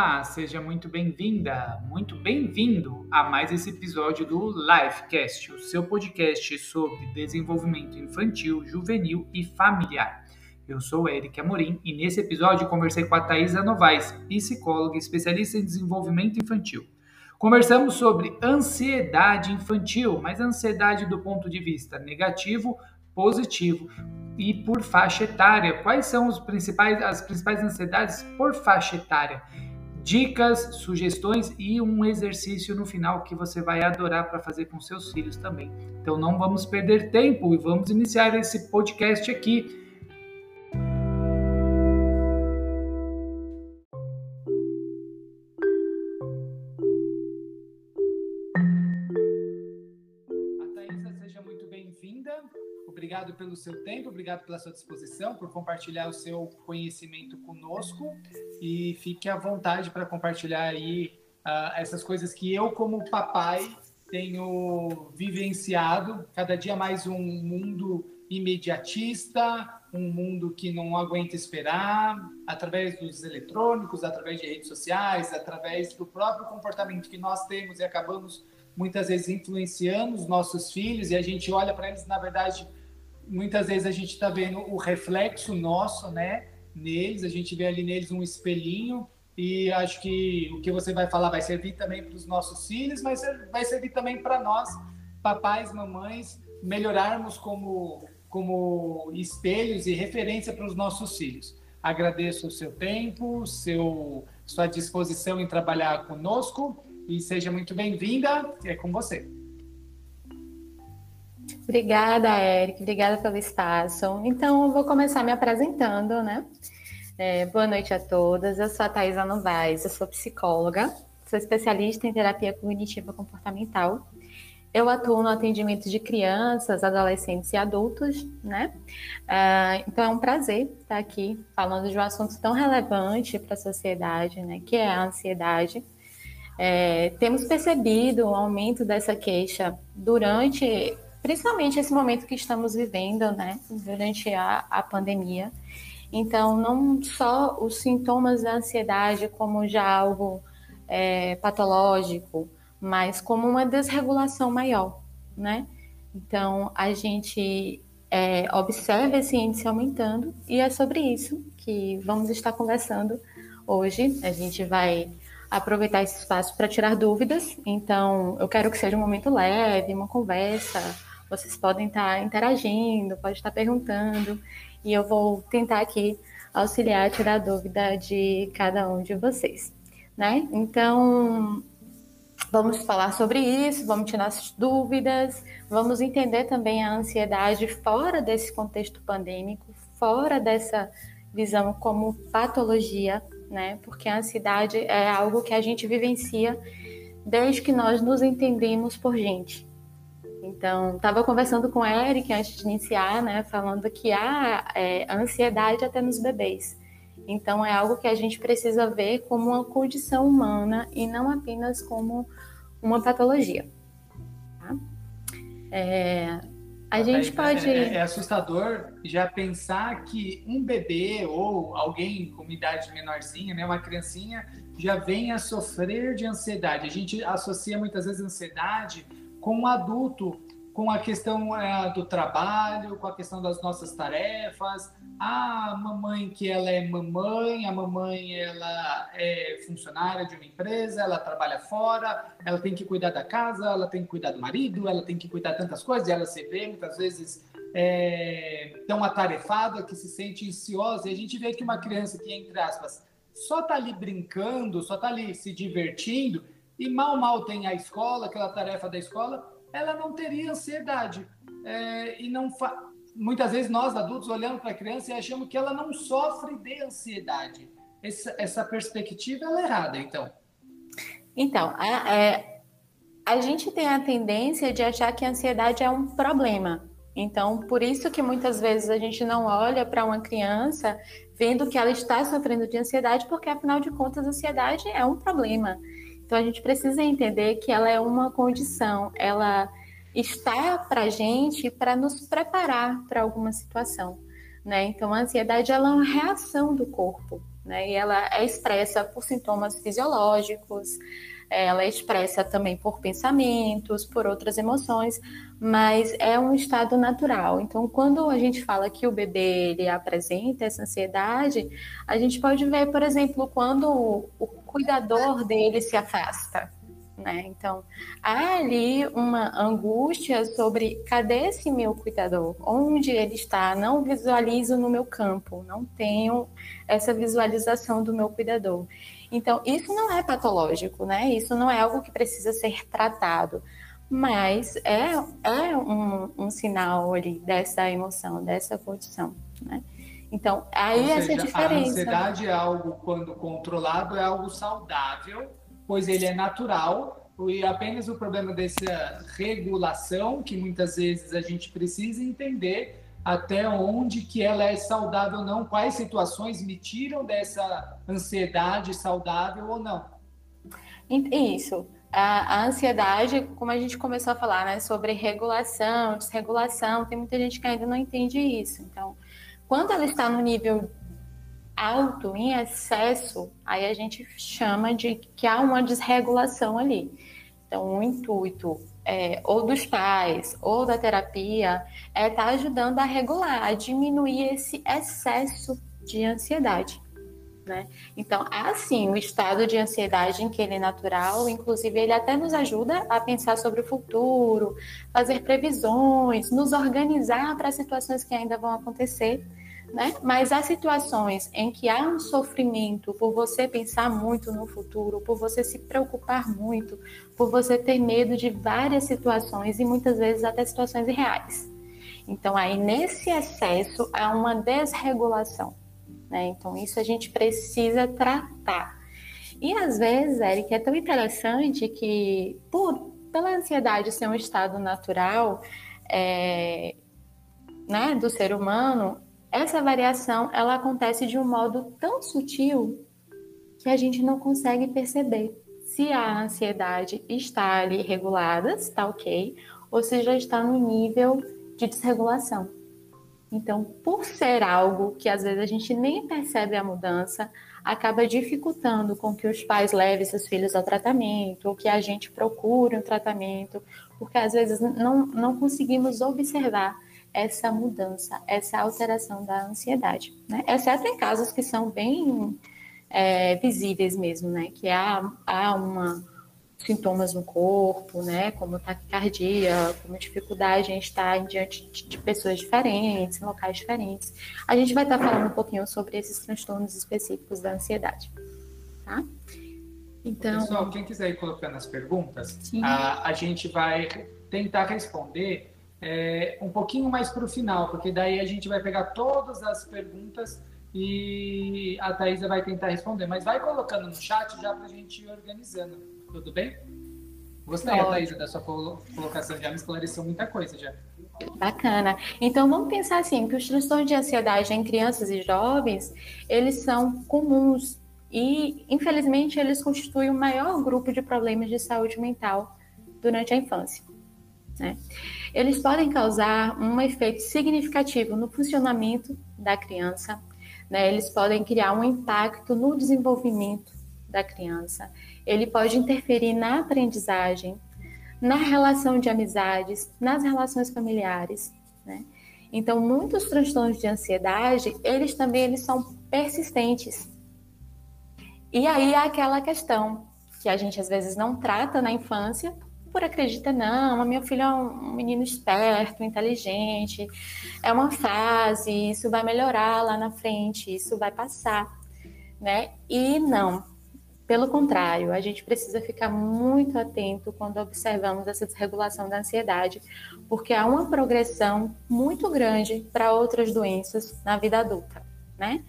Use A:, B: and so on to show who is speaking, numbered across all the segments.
A: Olá, seja muito bem-vinda, muito bem-vindo a mais esse episódio do Livecast, o seu podcast sobre desenvolvimento infantil, juvenil e familiar. Eu sou Eric Amorim e nesse episódio conversei com a Thaisa Novaes, psicóloga especialista em desenvolvimento infantil. Conversamos sobre ansiedade infantil, mas ansiedade do ponto de vista negativo, positivo e por faixa etária. Quais são os principais, as principais ansiedades por faixa etária? Dicas, sugestões e um exercício no final que você vai adorar para fazer com seus filhos também. Então não vamos perder tempo e vamos iniciar esse podcast aqui. Pelo seu tempo, obrigado pela sua disposição, por compartilhar o seu conhecimento conosco. E fique à vontade para compartilhar aí uh, essas coisas que eu, como papai, tenho vivenciado. Cada dia mais um mundo imediatista, um mundo que não aguenta esperar, através dos eletrônicos, através de redes sociais, através do próprio comportamento que nós temos e acabamos muitas vezes influenciando os nossos filhos. E a gente olha para eles, na verdade, muitas vezes a gente está vendo o reflexo nosso, né, neles, a gente vê ali neles um espelhinho e acho que o que você vai falar vai servir também para os nossos filhos, mas vai servir também para nós, papais, mamães, melhorarmos como como espelhos e referência para os nossos filhos. Agradeço o seu tempo, seu sua disposição em trabalhar conosco e seja muito bem-vinda. É com você.
B: Obrigada, Eric. Obrigada pelo espaço. Então, eu vou começar me apresentando, né? É, boa noite a todas. Eu sou a Thaisa Novaes, eu sou psicóloga, sou especialista em terapia cognitiva comportamental. Eu atuo no atendimento de crianças, adolescentes e adultos, né? Uh, então é um prazer estar aqui falando de um assunto tão relevante para a sociedade, né? Que é a ansiedade. É, temos percebido o aumento dessa queixa durante principalmente esse momento que estamos vivendo, né, durante a, a pandemia. Então, não só os sintomas da ansiedade como já algo é, patológico, mas como uma desregulação maior, né? Então, a gente é, observa esse índice aumentando e é sobre isso que vamos estar conversando hoje. A gente vai aproveitar esse espaço para tirar dúvidas. Então, eu quero que seja um momento leve, uma conversa vocês podem estar interagindo, pode estar perguntando, e eu vou tentar aqui auxiliar, tirar a dúvida de cada um de vocês, né? Então, vamos falar sobre isso, vamos tirar as dúvidas, vamos entender também a ansiedade fora desse contexto pandêmico, fora dessa visão como patologia, né? Porque a ansiedade é algo que a gente vivencia desde que nós nos entendemos por gente. Então, estava conversando com o Eric antes de iniciar, né, falando que há é, ansiedade até nos bebês. Então, é algo que a gente precisa ver como uma condição humana e não apenas como uma patologia. Tá?
A: É, a gente pode. É, é, assustador já pensar que um bebê ou alguém com idade menorzinha, né, uma criancinha, já vem a sofrer de ansiedade. A gente associa muitas vezes ansiedade com o adulto, com a questão é, do trabalho, com a questão das nossas tarefas. A mamãe que ela é mamãe, a mamãe ela é funcionária de uma empresa, ela trabalha fora, ela tem que cuidar da casa, ela tem que cuidar do marido, ela tem que cuidar de tantas coisas, e ela se vê muitas vezes é, tão atarefada que se sente ansiosa. E a gente vê que uma criança que, entre aspas, só está ali brincando, só está ali se divertindo, e mal, mal tem a escola, aquela tarefa da escola, ela não teria ansiedade. É, e não fa... Muitas vezes nós, adultos, olhamos para a criança e achamos que ela não sofre de ansiedade. Essa, essa perspectiva é errada, então.
B: Então, a, é, a gente tem a tendência de achar que a ansiedade é um problema. Então, por isso que muitas vezes a gente não olha para uma criança vendo que ela está sofrendo de ansiedade, porque afinal de contas a ansiedade é um problema. Então a gente precisa entender que ela é uma condição, ela está para gente para nos preparar para alguma situação. né? Então, a ansiedade ela é uma reação do corpo, né? E ela é expressa por sintomas fisiológicos, ela é expressa também por pensamentos, por outras emoções, mas é um estado natural. Então, quando a gente fala que o bebê ele apresenta essa ansiedade, a gente pode ver, por exemplo, quando o cuidador dele se afasta. Né? Então, há ali uma angústia sobre cadê esse meu cuidador? Onde ele está? Não visualizo no meu campo, não tenho essa visualização do meu cuidador. Então, isso não é patológico, né? Isso não é algo que precisa ser tratado, mas é, é um, um sinal ali dessa emoção, dessa condição, né? Então, aí essa seja, diferença. A
A: ansiedade é algo, quando controlado, é algo saudável, pois ele é natural, e apenas o problema dessa regulação, que muitas vezes a gente precisa entender até onde que ela é saudável ou não, quais situações me tiram dessa ansiedade saudável ou não.
B: Isso. A, a, ansiedade, como a gente começou a falar, né, sobre regulação, desregulação, tem muita gente que ainda não entende isso. Então, quando ela está no nível alto, em excesso, aí a gente chama de que há uma desregulação ali. Então, o intuito é, ou dos pais ou da terapia é estar tá ajudando a regular, a diminuir esse excesso de ansiedade. Né? Então, assim, o estado de ansiedade em que ele é natural, inclusive ele até nos ajuda a pensar sobre o futuro, fazer previsões, nos organizar para situações que ainda vão acontecer né? Mas há situações em que há um sofrimento por você pensar muito no futuro, por você se preocupar muito, por você ter medo de várias situações e muitas vezes até situações irreais. Então, aí nesse excesso há uma desregulação, né? Então, isso a gente precisa tratar. E às vezes, Eric, é tão interessante que, por, pela ansiedade ser um estado natural é, né, do ser humano, essa variação ela acontece de um modo tão sutil que a gente não consegue perceber se a ansiedade está ali regulada, está ok, ou se já está no nível de desregulação. Então, por ser algo que às vezes a gente nem percebe a mudança, acaba dificultando com que os pais levem seus filhos ao tratamento, ou que a gente procure um tratamento, porque às vezes não, não conseguimos observar essa mudança, essa alteração da ansiedade, né? Exceto em casos que são bem é, visíveis mesmo, né? Que há, há uma sintomas no corpo, né? Como taquicardia, como dificuldade em estar diante de pessoas diferentes, em locais diferentes. A gente vai estar falando um pouquinho sobre esses transtornos específicos da ansiedade, tá?
A: Então... Pessoal, quem quiser ir colocando as perguntas, a, a gente vai tentar responder é, um pouquinho mais para o final, porque daí a gente vai pegar todas as perguntas e a Thaisa vai tentar responder. Mas vai colocando no chat já para a gente ir organizando. Tudo bem? Gostei, Thaisa, da sua colocação. Já me esclareceu muita coisa já.
B: Bacana. Então vamos pensar assim, que os transtornos de ansiedade em crianças e jovens, eles são comuns e, infelizmente, eles constituem o maior grupo de problemas de saúde mental durante a infância. Né? Eles podem causar um efeito significativo no funcionamento da criança, né? eles podem criar um impacto no desenvolvimento da criança, ele pode interferir na aprendizagem, na relação de amizades, nas relações familiares. Né? Então, muitos transtornos de ansiedade, eles também eles são persistentes. E aí há aquela questão que a gente às vezes não trata na infância, por acredita, não, meu filho é um menino esperto, inteligente, é uma fase, isso vai melhorar lá na frente, isso vai passar, né? E não, pelo contrário, a gente precisa ficar muito atento quando observamos essa desregulação da ansiedade, porque há uma progressão muito grande para outras doenças na vida adulta, né?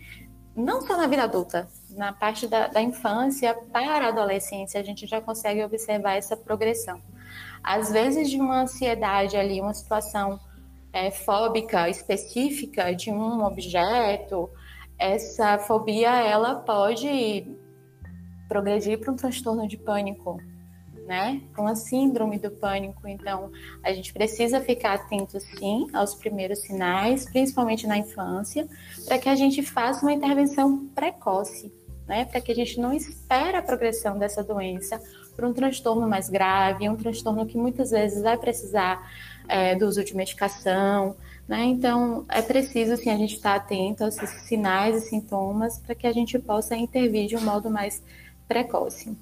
B: Não só na vida adulta, na parte da, da infância para a adolescência, a gente já consegue observar essa progressão. Às vezes, de uma ansiedade ali, uma situação é, fóbica específica de um objeto, essa fobia ela pode progredir para um transtorno de pânico, né, com a síndrome do pânico. Então, a gente precisa ficar atento, sim, aos primeiros sinais, principalmente na infância, para que a gente faça uma intervenção precoce, né, para que a gente não espere a progressão dessa doença para um transtorno mais grave, um transtorno que muitas vezes vai precisar é, do uso de medicação, né? Então, é preciso, sim, a gente estar atento aos sinais e sintomas para que a gente possa intervir de um modo mais precoce.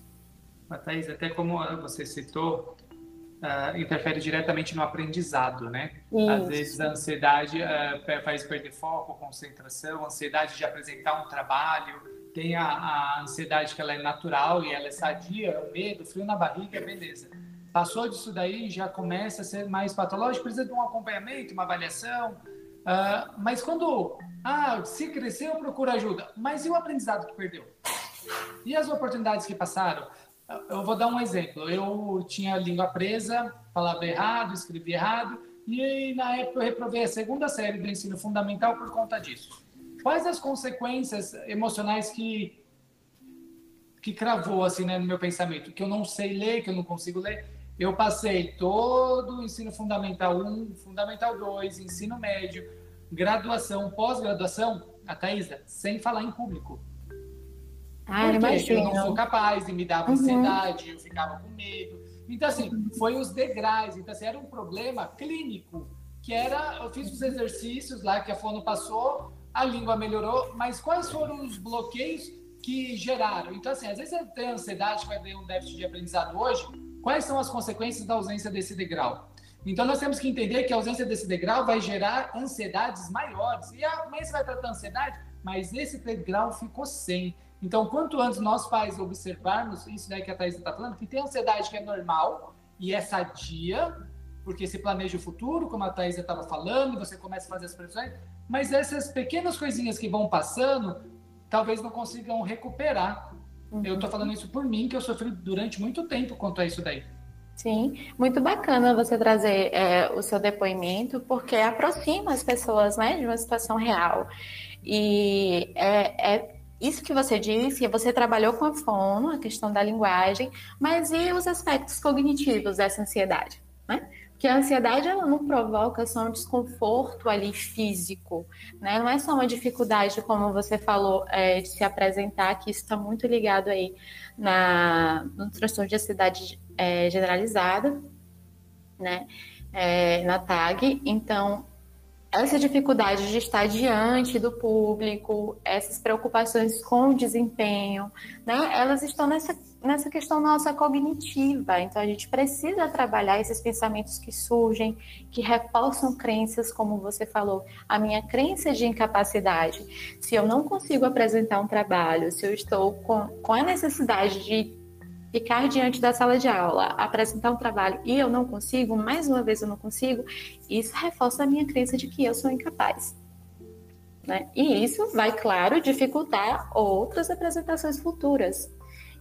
A: Thaís, até como você citou, uh, interfere diretamente no aprendizado, né? Isso. Às vezes a ansiedade uh, faz perder foco, concentração, ansiedade de apresentar um trabalho, tem a, a, ansiedade que ela é natural e ela é sadia, o medo, frio na barriga, beleza. Passou disso daí, já começa a ser mais patológico, precisa de um acompanhamento, uma avaliação. Uh, mas quando, ah, se cresceu, procura ajuda. Mas e o aprendizado que perdeu? E as oportunidades que passaram? Eu vou dar um exemplo. Eu tinha língua presa, falava errado, escrevia errado, e na época eu reprovei a segunda série do ensino fundamental por conta disso. Quais as consequências emocionais que que cravou assim né, no meu pensamento? Que eu não sei ler, que eu não consigo ler. Eu passei todo o ensino fundamental 1, fundamental 2, ensino médio, graduação, pós-graduação, a Thaisa, sem falar em público.
B: Ah, Porque
A: eu não sou capaz, e me dava uhum. ansiedade, eu ficava com medo. Então, assim, foi os degraus. Então, assim, era um problema clínico, que era, eu fiz os exercícios lá que a Fono passou, a língua melhorou, mas quais foram os bloqueios que geraram? Então, assim, às vezes eu tenho ansiedade, vai ter um déficit de aprendizado hoje, quais são as consequências da ausência desse degrau? Então, nós temos que entender que a ausência desse degrau vai gerar ansiedades maiores. E a você vai tratar ansiedade, mas esse degrau ficou sem. Então, quanto antes nós pais observarmos isso daí que a Thais está falando, que tem ansiedade que é normal e é sadia, porque se planeja o futuro, como a Thais estava falando, você começa a fazer as previsões, mas essas pequenas coisinhas que vão passando, talvez não consigam recuperar. Uhum. Eu estou falando isso por mim, que eu sofri durante muito tempo quanto a isso daí.
B: Sim, muito bacana você trazer é, o seu depoimento, porque aproxima as pessoas né, de uma situação real. E é, é isso que você disse, você trabalhou com a fono, a questão da linguagem, mas e os aspectos cognitivos dessa ansiedade? Né? Porque a ansiedade ela não provoca só um desconforto ali físico, né? Não é só uma dificuldade, como você falou, é, de se apresentar, que isso está muito ligado aí na, no transtorno de ansiedade é, generalizada, né? É, na TAG. Então, essa dificuldade de estar diante do público, essas preocupações com o desempenho, né, elas estão nessa, nessa questão nossa cognitiva. Então, a gente precisa trabalhar esses pensamentos que surgem, que reforçam crenças, como você falou, a minha crença de incapacidade. Se eu não consigo apresentar um trabalho, se eu estou com, com a necessidade de ficar diante da sala de aula, apresentar um trabalho e eu não consigo, mais uma vez eu não consigo, isso reforça a minha crença de que eu sou incapaz. Né? E isso vai, claro, dificultar outras apresentações futuras.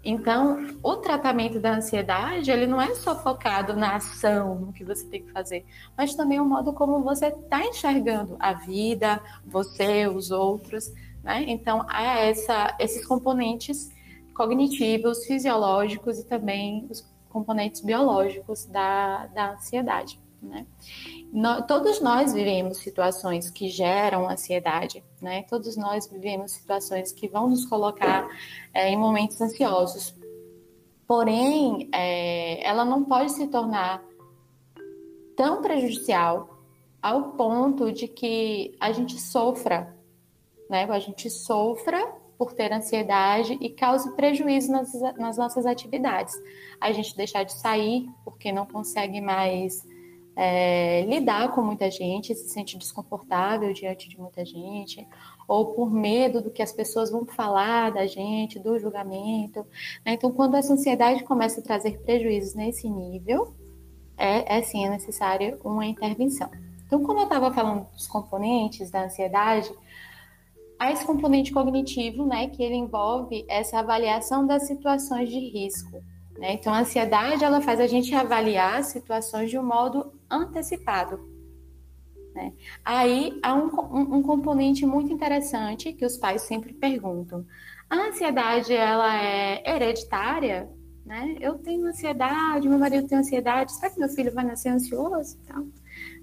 B: Então, o tratamento da ansiedade, ele não é só focado na ação, no que você tem que fazer, mas também o modo como você está enxergando a vida, você, os outros. Né? Então, há essa, esses componentes cognitivos, fisiológicos e também os componentes biológicos da, da ansiedade. Né? No, todos nós vivemos situações que geram ansiedade, né? Todos nós vivemos situações que vão nos colocar é, em momentos ansiosos. Porém, é, ela não pode se tornar tão prejudicial ao ponto de que a gente sofra, né? A gente sofra por ter ansiedade e cause prejuízo nas, nas nossas atividades. A gente deixar de sair porque não consegue mais é, lidar com muita gente, se sente desconfortável diante de muita gente, ou por medo do que as pessoas vão falar da gente, do julgamento. Né? Então, quando essa ansiedade começa a trazer prejuízos nesse nível, é, é sim é necessária uma intervenção. Então, como eu estava falando dos componentes da ansiedade, Há esse componente cognitivo, né, que ele envolve essa avaliação das situações de risco. Né? Então, a ansiedade ela faz a gente avaliar situações de um modo antecipado. Né? Aí há um, um, um componente muito interessante que os pais sempre perguntam: a ansiedade ela é hereditária? né? Eu tenho ansiedade, meu marido tem ansiedade, será que meu filho vai nascer ansioso? Então,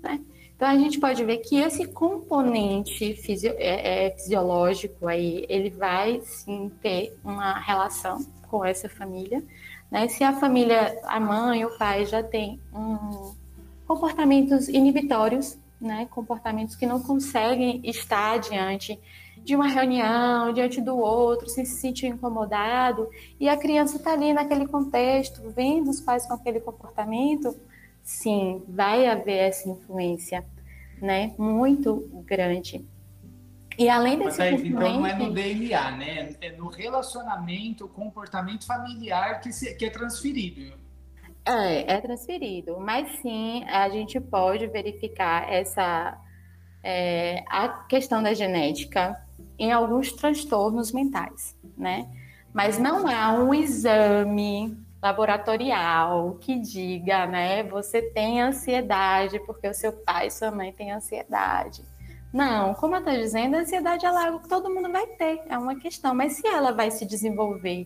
B: né? Então a gente pode ver que esse componente fisi é, é, fisiológico aí, ele vai sim ter uma relação com essa família. Né? Se a família, a mãe, o pai já tem um, comportamentos inibitórios, né? comportamentos que não conseguem estar diante de uma reunião, diante do outro, se sentir incomodado, e a criança está ali naquele contexto, vendo os pais com aquele comportamento, sim, vai haver essa influência, né, muito grande. E além desse
A: Mas aí, Então não é no DNA, né? É no relacionamento, comportamento familiar que, se, que é transferido.
B: É, é transferido, mas sim a gente pode verificar essa é, a questão da genética em alguns transtornos mentais, né? Mas não há um exame laboratorial que diga, né, você tem ansiedade porque o seu pai e sua mãe têm ansiedade. Não, como eu estou dizendo, a ansiedade é algo que todo mundo vai ter, é uma questão. Mas se ela vai se desenvolver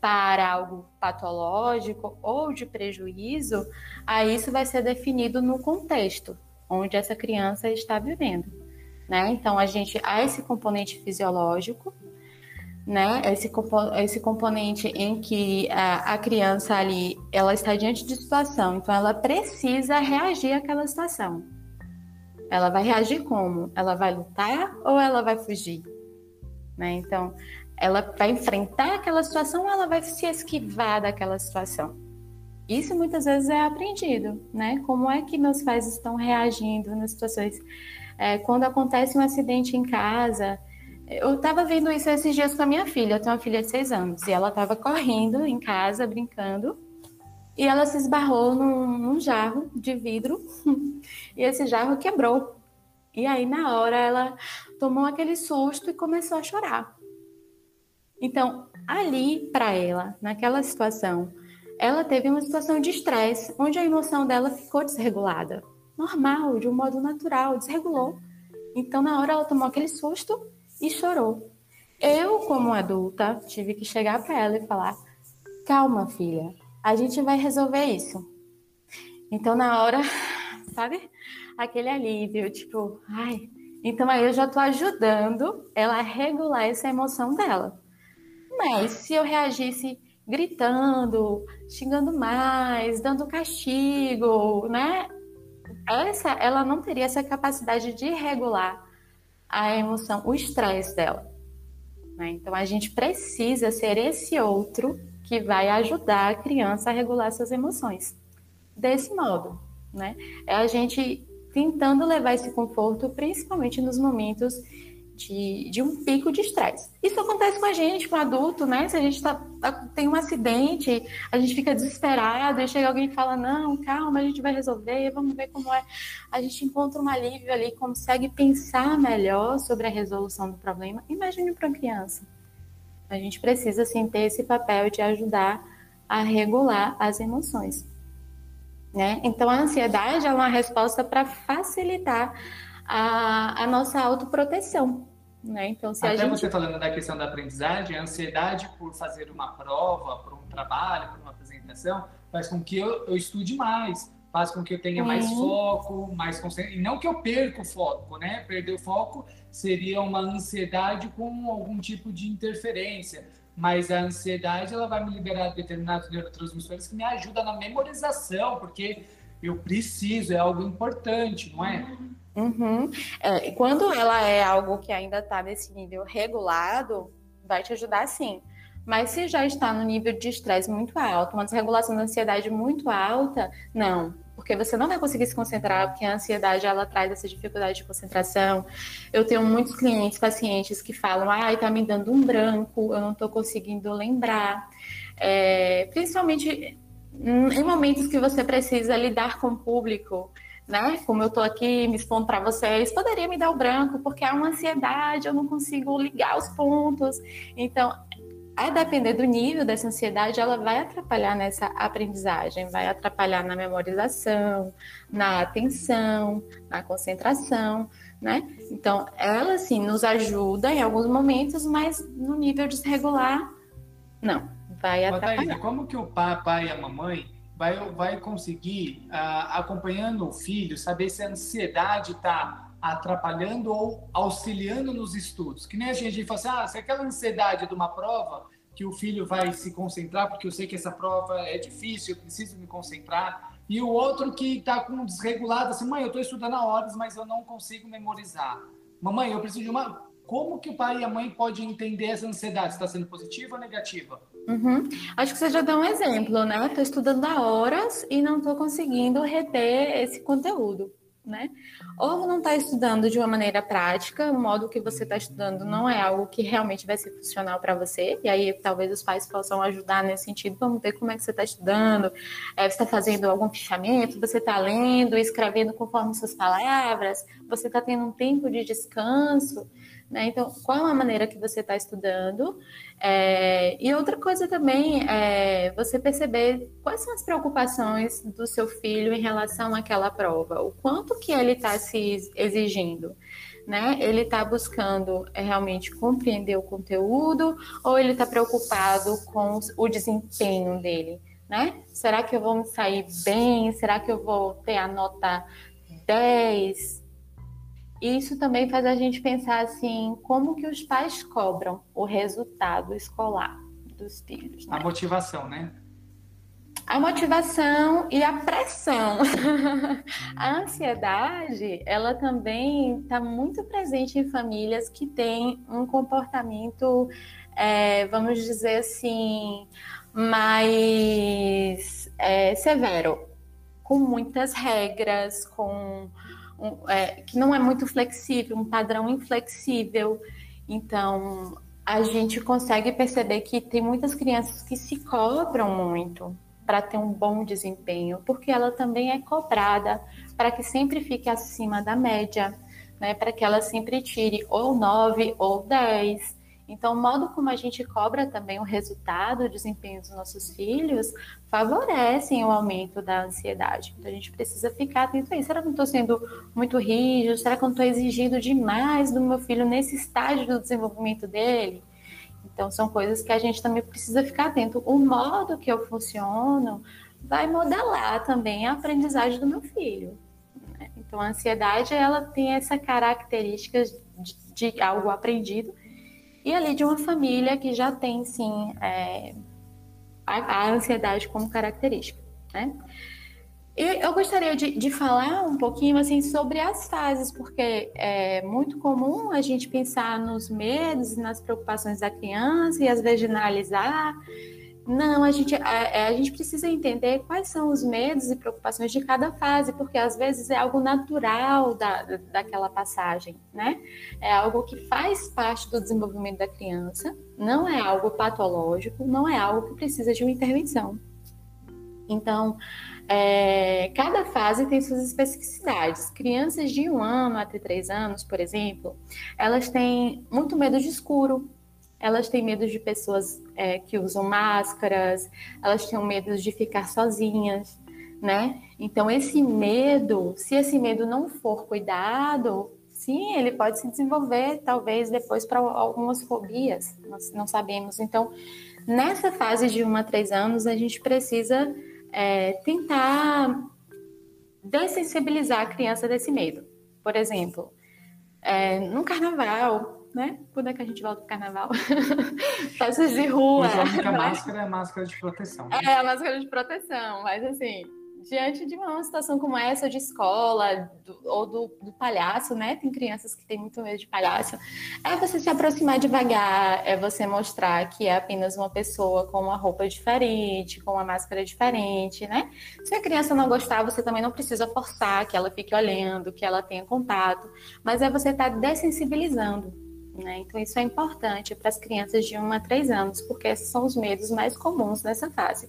B: para algo patológico ou de prejuízo, aí isso vai ser definido no contexto onde essa criança está vivendo né? Então a gente há esse componente fisiológico, né? Esse, esse componente em que a, a criança ali ela está diante de situação, então ela precisa reagir àquela situação. Ela vai reagir como? Ela vai lutar ou ela vai fugir? Né? Então, ela vai enfrentar aquela situação ou ela vai se esquivar daquela situação? Isso muitas vezes é aprendido, né? Como é que meus pais estão reagindo nas situações é, quando acontece um acidente em casa, eu estava vendo isso esses dias com a minha filha. Eu tenho uma filha de seis anos e ela estava correndo em casa, brincando, e ela se esbarrou num, num jarro de vidro e esse jarro quebrou. E aí, na hora, ela tomou aquele susto e começou a chorar. Então, ali para ela, naquela situação, ela teve uma situação de estresse, onde a emoção dela ficou desregulada normal, de um modo natural, desregulou. Então, na hora, ela tomou aquele susto e chorou. Eu, como adulta, tive que chegar para ela e falar: calma, filha, a gente vai resolver isso. Então, na hora, sabe? Aquele alívio, tipo, ai. Então, aí eu já tô ajudando ela a regular essa emoção dela. Mas se eu reagisse gritando, xingando mais, dando castigo, né? essa ela não teria essa capacidade de regular a emoção, o estresse dela. Né? Então a gente precisa ser esse outro que vai ajudar a criança a regular suas emoções. Desse modo, né? É a gente tentando levar esse conforto, principalmente nos momentos de, de um pico de estresse. Isso acontece com a gente, com adulto, né? Se a gente tá, tá, tem um acidente, a gente fica desesperado, e chega alguém e fala, não, calma, a gente vai resolver, vamos ver como é. A gente encontra um alívio ali, consegue pensar melhor sobre a resolução do problema. Imagine para uma criança. A gente precisa, sim, ter esse papel de ajudar a regular as emoções. Né? Então, a ansiedade é uma resposta para facilitar a, a nossa autoproteção. Né? Então, se
A: Até
B: a gente...
A: você falando da questão da aprendizagem, a ansiedade por fazer uma prova, por um trabalho, por uma apresentação, faz com que eu, eu estude mais, faz com que eu tenha mais foco, mais concentração. E não que eu perca o foco, né? Perder o foco seria uma ansiedade com algum tipo de interferência. Mas a ansiedade ela vai me liberar determinados neurotransmissores que me ajudam na memorização, porque eu preciso, é algo importante, não é?
B: Uhum. É, quando ela é algo que ainda está nesse nível regulado, vai te ajudar sim. Mas se já está no nível de estresse muito alto, uma desregulação da ansiedade muito alta, não. Porque você não vai conseguir se concentrar, porque a ansiedade ela traz essa dificuldade de concentração. Eu tenho muitos clientes, pacientes que falam, ai, tá me dando um branco, eu não estou conseguindo lembrar. É, principalmente em momentos que você precisa lidar com o público, né? Como eu estou aqui me expondo para vocês, poderia me dar o branco, porque há uma ansiedade, eu não consigo ligar os pontos. Então, a depender do nível dessa ansiedade, ela vai atrapalhar nessa aprendizagem, vai atrapalhar na memorização, na atenção, na concentração, né? Então, ela, sim, nos ajuda em alguns momentos, mas no nível desregular, não vai atrapalhar.
A: Thaís, como que o papai e a mamãe vai, vai conseguir, uh, acompanhando o filho, saber se a ansiedade está atrapalhando ou auxiliando nos estudos? Que nem a gente, a gente fala assim, ah, se aquela ansiedade de uma prova que o filho vai se concentrar, porque eu sei que essa prova é difícil, eu preciso me concentrar. E o outro que está com desregulado, assim, mãe, eu estou estudando há horas, mas eu não consigo memorizar. Mamãe, eu preciso de uma. Como que o pai e a mãe podem entender essa ansiedade? Está sendo positiva ou negativa?
B: Uhum. Acho que você já deu um exemplo, né? Estou estudando há horas e não estou conseguindo reter esse conteúdo né? Ou não está estudando de uma maneira prática, o modo que você está estudando não é algo que realmente vai ser funcional para você, e aí talvez os pais possam ajudar nesse sentido, vamos ver como é que você está estudando, é, você está fazendo algum fichamento, você está lendo, escrevendo conforme suas palavras, você está tendo um tempo de descanso, né? Então, qual a maneira que você está estudando? É, e outra coisa também é você perceber quais são as preocupações do seu filho em relação àquela prova, o quanto que ele está se exigindo. Né? Ele está buscando é, realmente compreender o conteúdo ou ele está preocupado com o desempenho dele, né? Será que eu vou me sair bem? Será que eu vou ter a nota 10? Isso também faz a gente pensar assim, como que os pais cobram o resultado escolar dos filhos.
A: Né? A motivação, né?
B: A motivação e a pressão. a ansiedade, ela também está muito presente em famílias que têm um comportamento, é, vamos dizer assim, mais é, severo, com muitas regras, com um, é, que não é muito flexível, um padrão inflexível. Então, a gente consegue perceber que tem muitas crianças que se cobram muito para ter um bom desempenho, porque ela também é cobrada para que sempre fique acima da média, né? para que ela sempre tire ou 9 ou 10. Então, o modo como a gente cobra também o resultado, o desempenho dos nossos filhos, favorecem o aumento da ansiedade. Então, a gente precisa ficar atento a isso. Será que eu estou sendo muito rígido? Será que eu estou exigindo demais do meu filho nesse estágio do desenvolvimento dele? Então, são coisas que a gente também precisa ficar atento. O modo que eu funciono vai modelar também a aprendizagem do meu filho. Né? Então, a ansiedade, ela tem essa característica de, de algo aprendido e ali de uma família que já tem, sim, é, a, a, ansiedade como característica, né? E eu gostaria de, de, falar um pouquinho, assim, sobre as fases, porque é muito comum a gente pensar nos medos e nas preocupações da criança e às vezes generalizar, não, a gente, a, é, a, gente precisa entender quais são os medos e preocupações de cada fase, porque às vezes é algo natural da, daquela passagem, né? É algo que faz parte do desenvolvimento da criança, não é algo patológico, não é algo que precisa de uma intervenção. Então, é, cada fase tem suas especificidades. Crianças de um ano até três anos, por exemplo, elas têm muito medo de escuro, elas têm medo de pessoas é, que usam máscaras, elas têm medo de ficar sozinhas, né? Então, esse medo, se esse medo não for cuidado, sim, ele pode se desenvolver, talvez depois para algumas fobias, nós não sabemos. Então, nessa fase de 1 a 3 anos, a gente precisa é, tentar dessensibilizar a criança desse medo. Por exemplo, é, no carnaval, né? Quando é que a gente volta pro carnaval? Festas de rua.
A: Mas a única máscara é a máscara de proteção. Né?
B: É, a máscara de proteção, mas assim, diante de uma situação como essa de escola do, ou do, do, palhaço, né? Tem crianças que têm muito medo de palhaço. É você se aproximar devagar, é você mostrar que é apenas uma pessoa com uma roupa diferente, com uma máscara diferente, né? Se a criança não gostar, você também não precisa forçar que ela fique olhando, que ela tenha contato, mas é você estar tá dessensibilizando né? Então, isso é importante para as crianças de 1 a 3 anos, porque esses são os medos mais comuns nessa fase.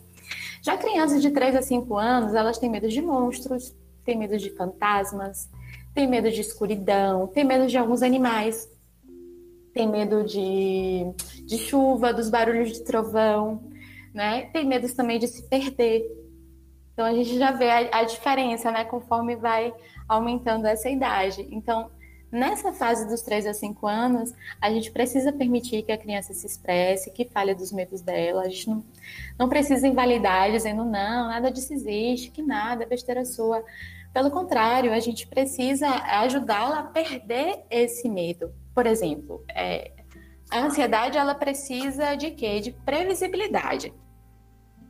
B: Já crianças de 3 a 5 anos, elas têm medo de monstros, têm medo de fantasmas, têm medo de escuridão, têm medo de alguns animais, têm medo de, de chuva, dos barulhos de trovão, né? Tem medo também de se perder. Então, a gente já vê a, a diferença, né? Conforme vai aumentando essa idade. Então, Nessa fase dos 3 a 5 anos, a gente precisa permitir que a criança se expresse, que fale dos medos dela. A gente não, não precisa invalidar dizendo não, nada disso existe, que nada, é besteira sua. Pelo contrário, a gente precisa ajudá-la a perder esse medo. Por exemplo, é, a ansiedade ela precisa de quê? De previsibilidade.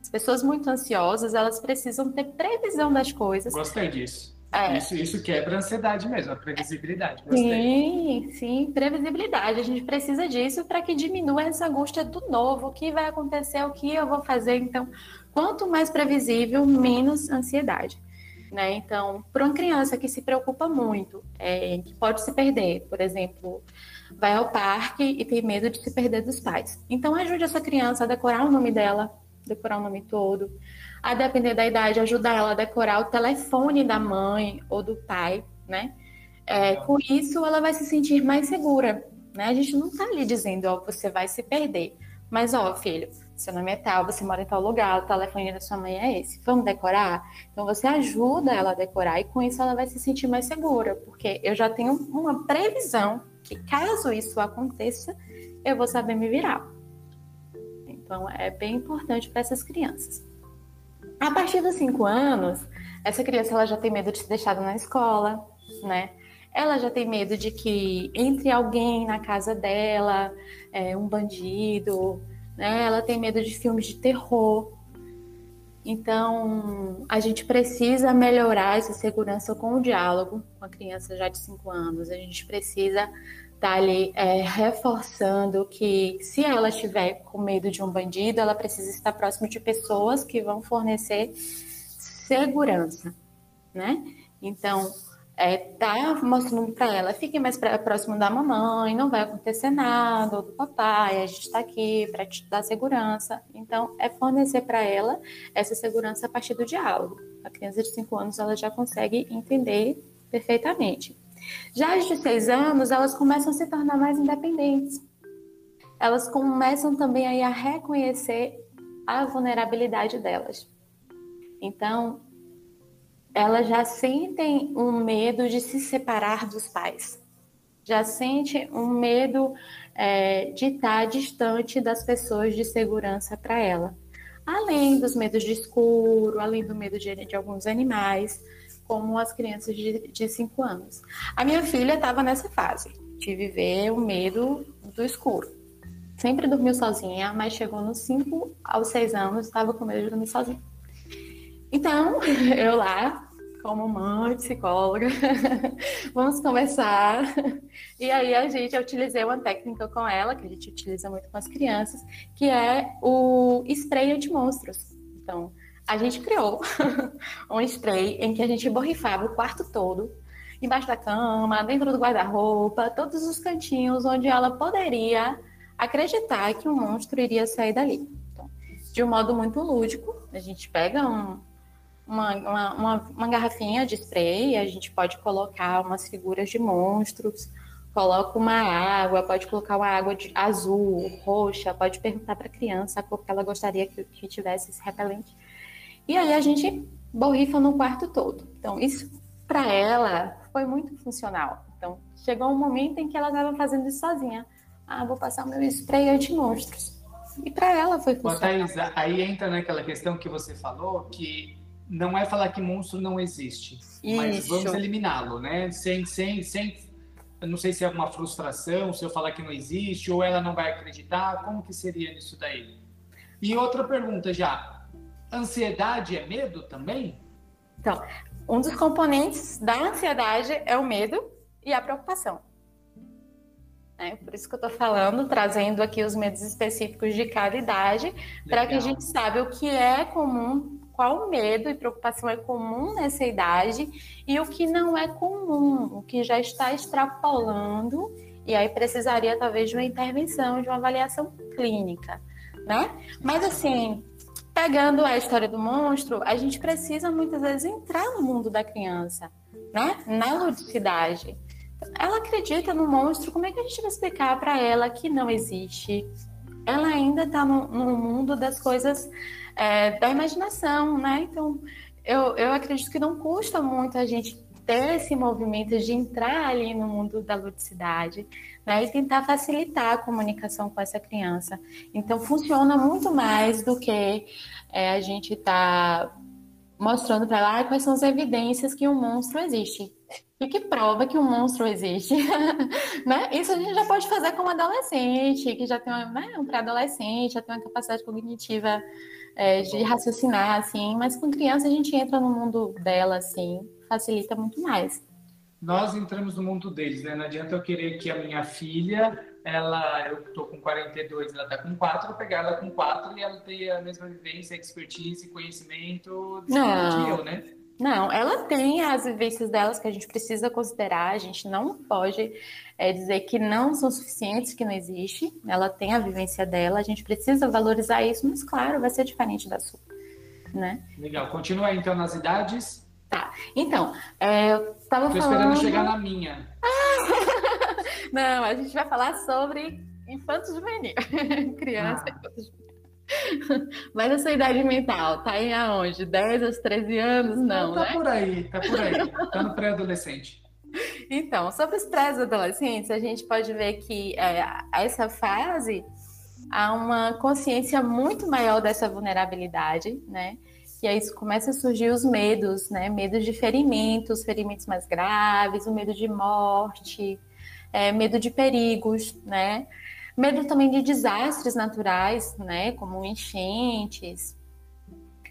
B: As pessoas muito ansiosas, elas precisam ter previsão das coisas.
A: Gostei disso. É. Isso, isso quebra a ansiedade mesmo, a previsibilidade.
B: Gostei. Sim, sim, previsibilidade. A gente precisa disso para que diminua essa angústia do novo. O que vai acontecer, o que eu vou fazer. Então, quanto mais previsível, menos ansiedade. Né? Então, para uma criança que se preocupa muito, é, que pode se perder, por exemplo, vai ao parque e tem medo de se perder dos pais. Então, ajude essa criança a decorar o nome dela, decorar o nome todo. A depender da idade, ajudar ela a decorar o telefone da mãe ou do pai, né? É, com isso, ela vai se sentir mais segura, né? A gente não está ali dizendo, ó, você vai se perder. Mas, ó, filho, seu nome é tal, você mora em tal lugar, o telefone da sua mãe é esse. Vamos decorar? Então, você ajuda ela a decorar e com isso ela vai se sentir mais segura, porque eu já tenho uma previsão que caso isso aconteça, eu vou saber me virar. Então, é bem importante para essas crianças. A partir dos cinco anos, essa criança ela já tem medo de ser deixada na escola, né? Ela já tem medo de que entre alguém na casa dela, é, um bandido, né? Ela tem medo de filmes de terror. Então, a gente precisa melhorar essa segurança com o diálogo com a criança já de 5 anos. A gente precisa tá ali é, reforçando que, se ela estiver com medo de um bandido, ela precisa estar próximo de pessoas que vão fornecer segurança, né? Então, é, tá mostrando para ela, fique mais pra, próximo da mamãe, não vai acontecer nada, ou do papai, a gente está aqui para te dar segurança. Então, é fornecer para ela essa segurança a partir do diálogo. A criança de 5 anos ela já consegue entender perfeitamente. Já as de 6 anos, elas começam a se tornar mais independentes. Elas começam também aí a reconhecer a vulnerabilidade delas. Então, elas já sentem um medo de se separar dos pais, já sente um medo é, de estar distante das pessoas de segurança para ela. Além dos medos de escuro, além do medo de, de alguns animais, como as crianças de 5 anos. A minha filha estava nessa fase de viver o medo do escuro. Sempre dormiu sozinha, mas chegou nos 5 aos 6 anos, estava com medo de dormir sozinha. Então, eu lá, como mãe, psicóloga, vamos conversar. E aí a gente, eu utilizei uma técnica com ela, que a gente utiliza muito com as crianças, que é o spray de monstros. Então, a gente criou um spray em que a gente borrifava o quarto todo, embaixo da cama, dentro do guarda-roupa, todos os cantinhos onde ela poderia acreditar que um monstro iria sair dali. Então, de um modo muito lúdico, a gente pega um, uma, uma, uma, uma garrafinha de spray, a gente pode colocar umas figuras de monstros, coloca uma água, pode colocar uma água de azul, roxa, pode perguntar para a criança a cor que ela gostaria que, que tivesse esse repelente. E aí a gente borrifa no quarto todo. Então, isso para ela foi muito funcional. Então, chegou um momento em que ela estava fazendo isso sozinha. Ah, vou passar o meu spray anti-monstros. E para ela foi funcional.
A: Thaís, aí entra naquela questão que você falou, que não é falar que monstro não existe, Isso. mas vamos eliminá-lo, né? Sem, sem, sem, eu não sei se é uma frustração, se eu falar que não existe, ou ela não vai acreditar, como que seria isso daí? E outra pergunta já, ansiedade é medo também?
B: Então, um dos componentes da ansiedade é o medo e a preocupação. É, por isso que eu estou falando, trazendo aqui os medos específicos de cada idade, para que a gente saiba o que é comum qual medo e preocupação é comum nessa idade e o que não é comum, o que já está extrapolando e aí precisaria talvez de uma intervenção, de uma avaliação clínica, né? Mas assim, pegando a história do monstro, a gente precisa muitas vezes entrar no mundo da criança, né? Na ludicidade. Ela acredita no monstro, como é que a gente vai explicar para ela que não existe? Ela ainda está no, no mundo das coisas é, da imaginação, né? Então, eu, eu acredito que não custa muito a gente ter esse movimento de entrar ali no mundo da ludicidade, né, e tentar facilitar a comunicação com essa criança. Então, funciona muito mais do que é, a gente está mostrando para ela ah, quais são as evidências que um monstro existe. E que prova que um monstro existe. né? Isso a gente já pode fazer como adolescente, que já tem uma, né, um pré-adolescente, já tem uma capacidade cognitiva é, de raciocinar, assim, mas com criança a gente entra no mundo dela, assim, facilita muito mais.
A: Nós entramos no mundo deles, né? Não adianta eu querer que a minha filha ela, eu tô com 42, ela tá com 4, eu pegar ela com 4 e ela ter a mesma vivência, expertise, conhecimento
B: não,
A: que eu, né?
B: Não, ela tem as vivências delas que a gente precisa considerar, a gente não pode é, dizer que não são suficientes, que não existe, ela tem a vivência dela, a gente precisa valorizar isso, mas claro, vai ser diferente da sua, né?
A: Legal, continua então nas idades.
B: Tá, então, é, eu tava
A: Tô
B: falando...
A: esperando chegar na minha.
B: Não, a gente vai falar sobre infantos juvenil. Criança ah. infantos Mas a sua idade mental tá em aonde? 10 aos 13 anos? Não,
A: Não tá
B: né?
A: por aí, tá por aí. Tá no pré-adolescente.
B: Então, sobre os pré-adolescentes, a gente pode ver que é, essa fase há uma consciência muito maior dessa vulnerabilidade, né? E aí começa a surgir os medos, né? Medos de ferimentos, ferimentos mais graves, o medo de morte, é, medo de perigos, né? Medo também de desastres naturais, né? Como enchentes.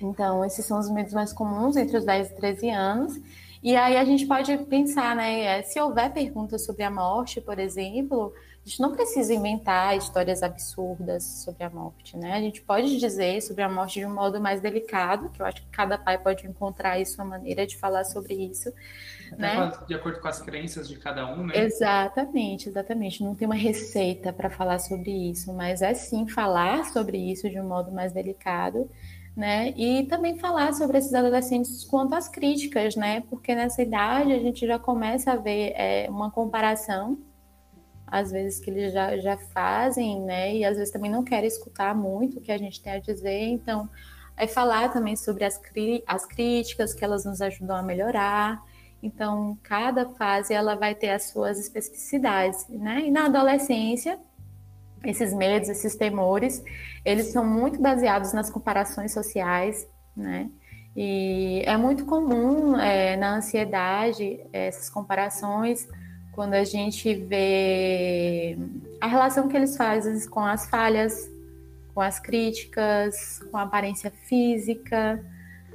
B: Então, esses são os medos mais comuns entre os 10 e 13 anos. E aí a gente pode pensar, né? É, se houver perguntas sobre a morte, por exemplo, a gente não precisa inventar histórias absurdas sobre a morte, né? A gente pode dizer sobre a morte de um modo mais delicado, que eu acho que cada pai pode encontrar aí sua maneira de falar sobre isso. Né?
A: De acordo com as crenças de cada um, né?
B: Exatamente, exatamente. Não tem uma receita para falar sobre isso, mas é sim falar sobre isso de um modo mais delicado, né? E também falar sobre esses adolescentes quanto às críticas, né? Porque nessa idade a gente já começa a ver é, uma comparação, às vezes que eles já, já fazem, né? E às vezes também não querem escutar muito o que a gente tem a dizer, então é falar também sobre as, as críticas que elas nos ajudam a melhorar então, cada fase ela vai ter as suas especificidades, né? E na adolescência, esses medos, esses temores, eles são muito baseados nas comparações sociais, né? E é muito comum é, na ansiedade essas comparações quando a gente vê a relação que eles fazem com as falhas, com as críticas, com a aparência física,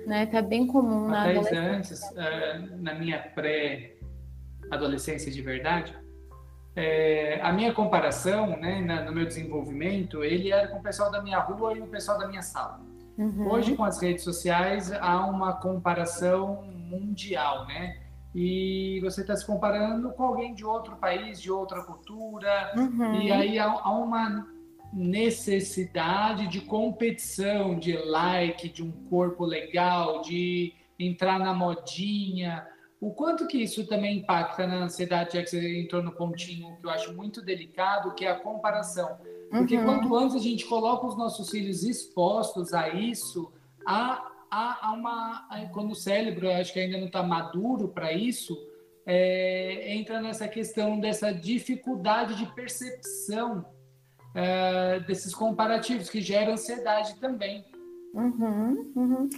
B: né? Tá bem comum na
A: adolescência. antes, uh, na minha pré-adolescência de verdade, é, a minha comparação, né, na, no meu desenvolvimento, ele era com o pessoal da minha rua e o pessoal da minha sala. Uhum. Hoje, com as redes sociais, há uma comparação mundial, né? E você está se comparando com alguém de outro país, de outra cultura, uhum. e aí há, há uma necessidade de competição, de like, de um corpo legal, de entrar na modinha. O quanto que isso também impacta na ansiedade, já que você entrou no pontinho que eu acho muito delicado, que é a comparação. Porque uhum. quanto antes a gente coloca os nossos filhos expostos a isso, há, há, há uma. Quando o cérebro, acho que ainda não está maduro para isso, é, entra nessa questão dessa dificuldade de percepção é, desses comparativos, que gera ansiedade também.
B: Uhum, uhum.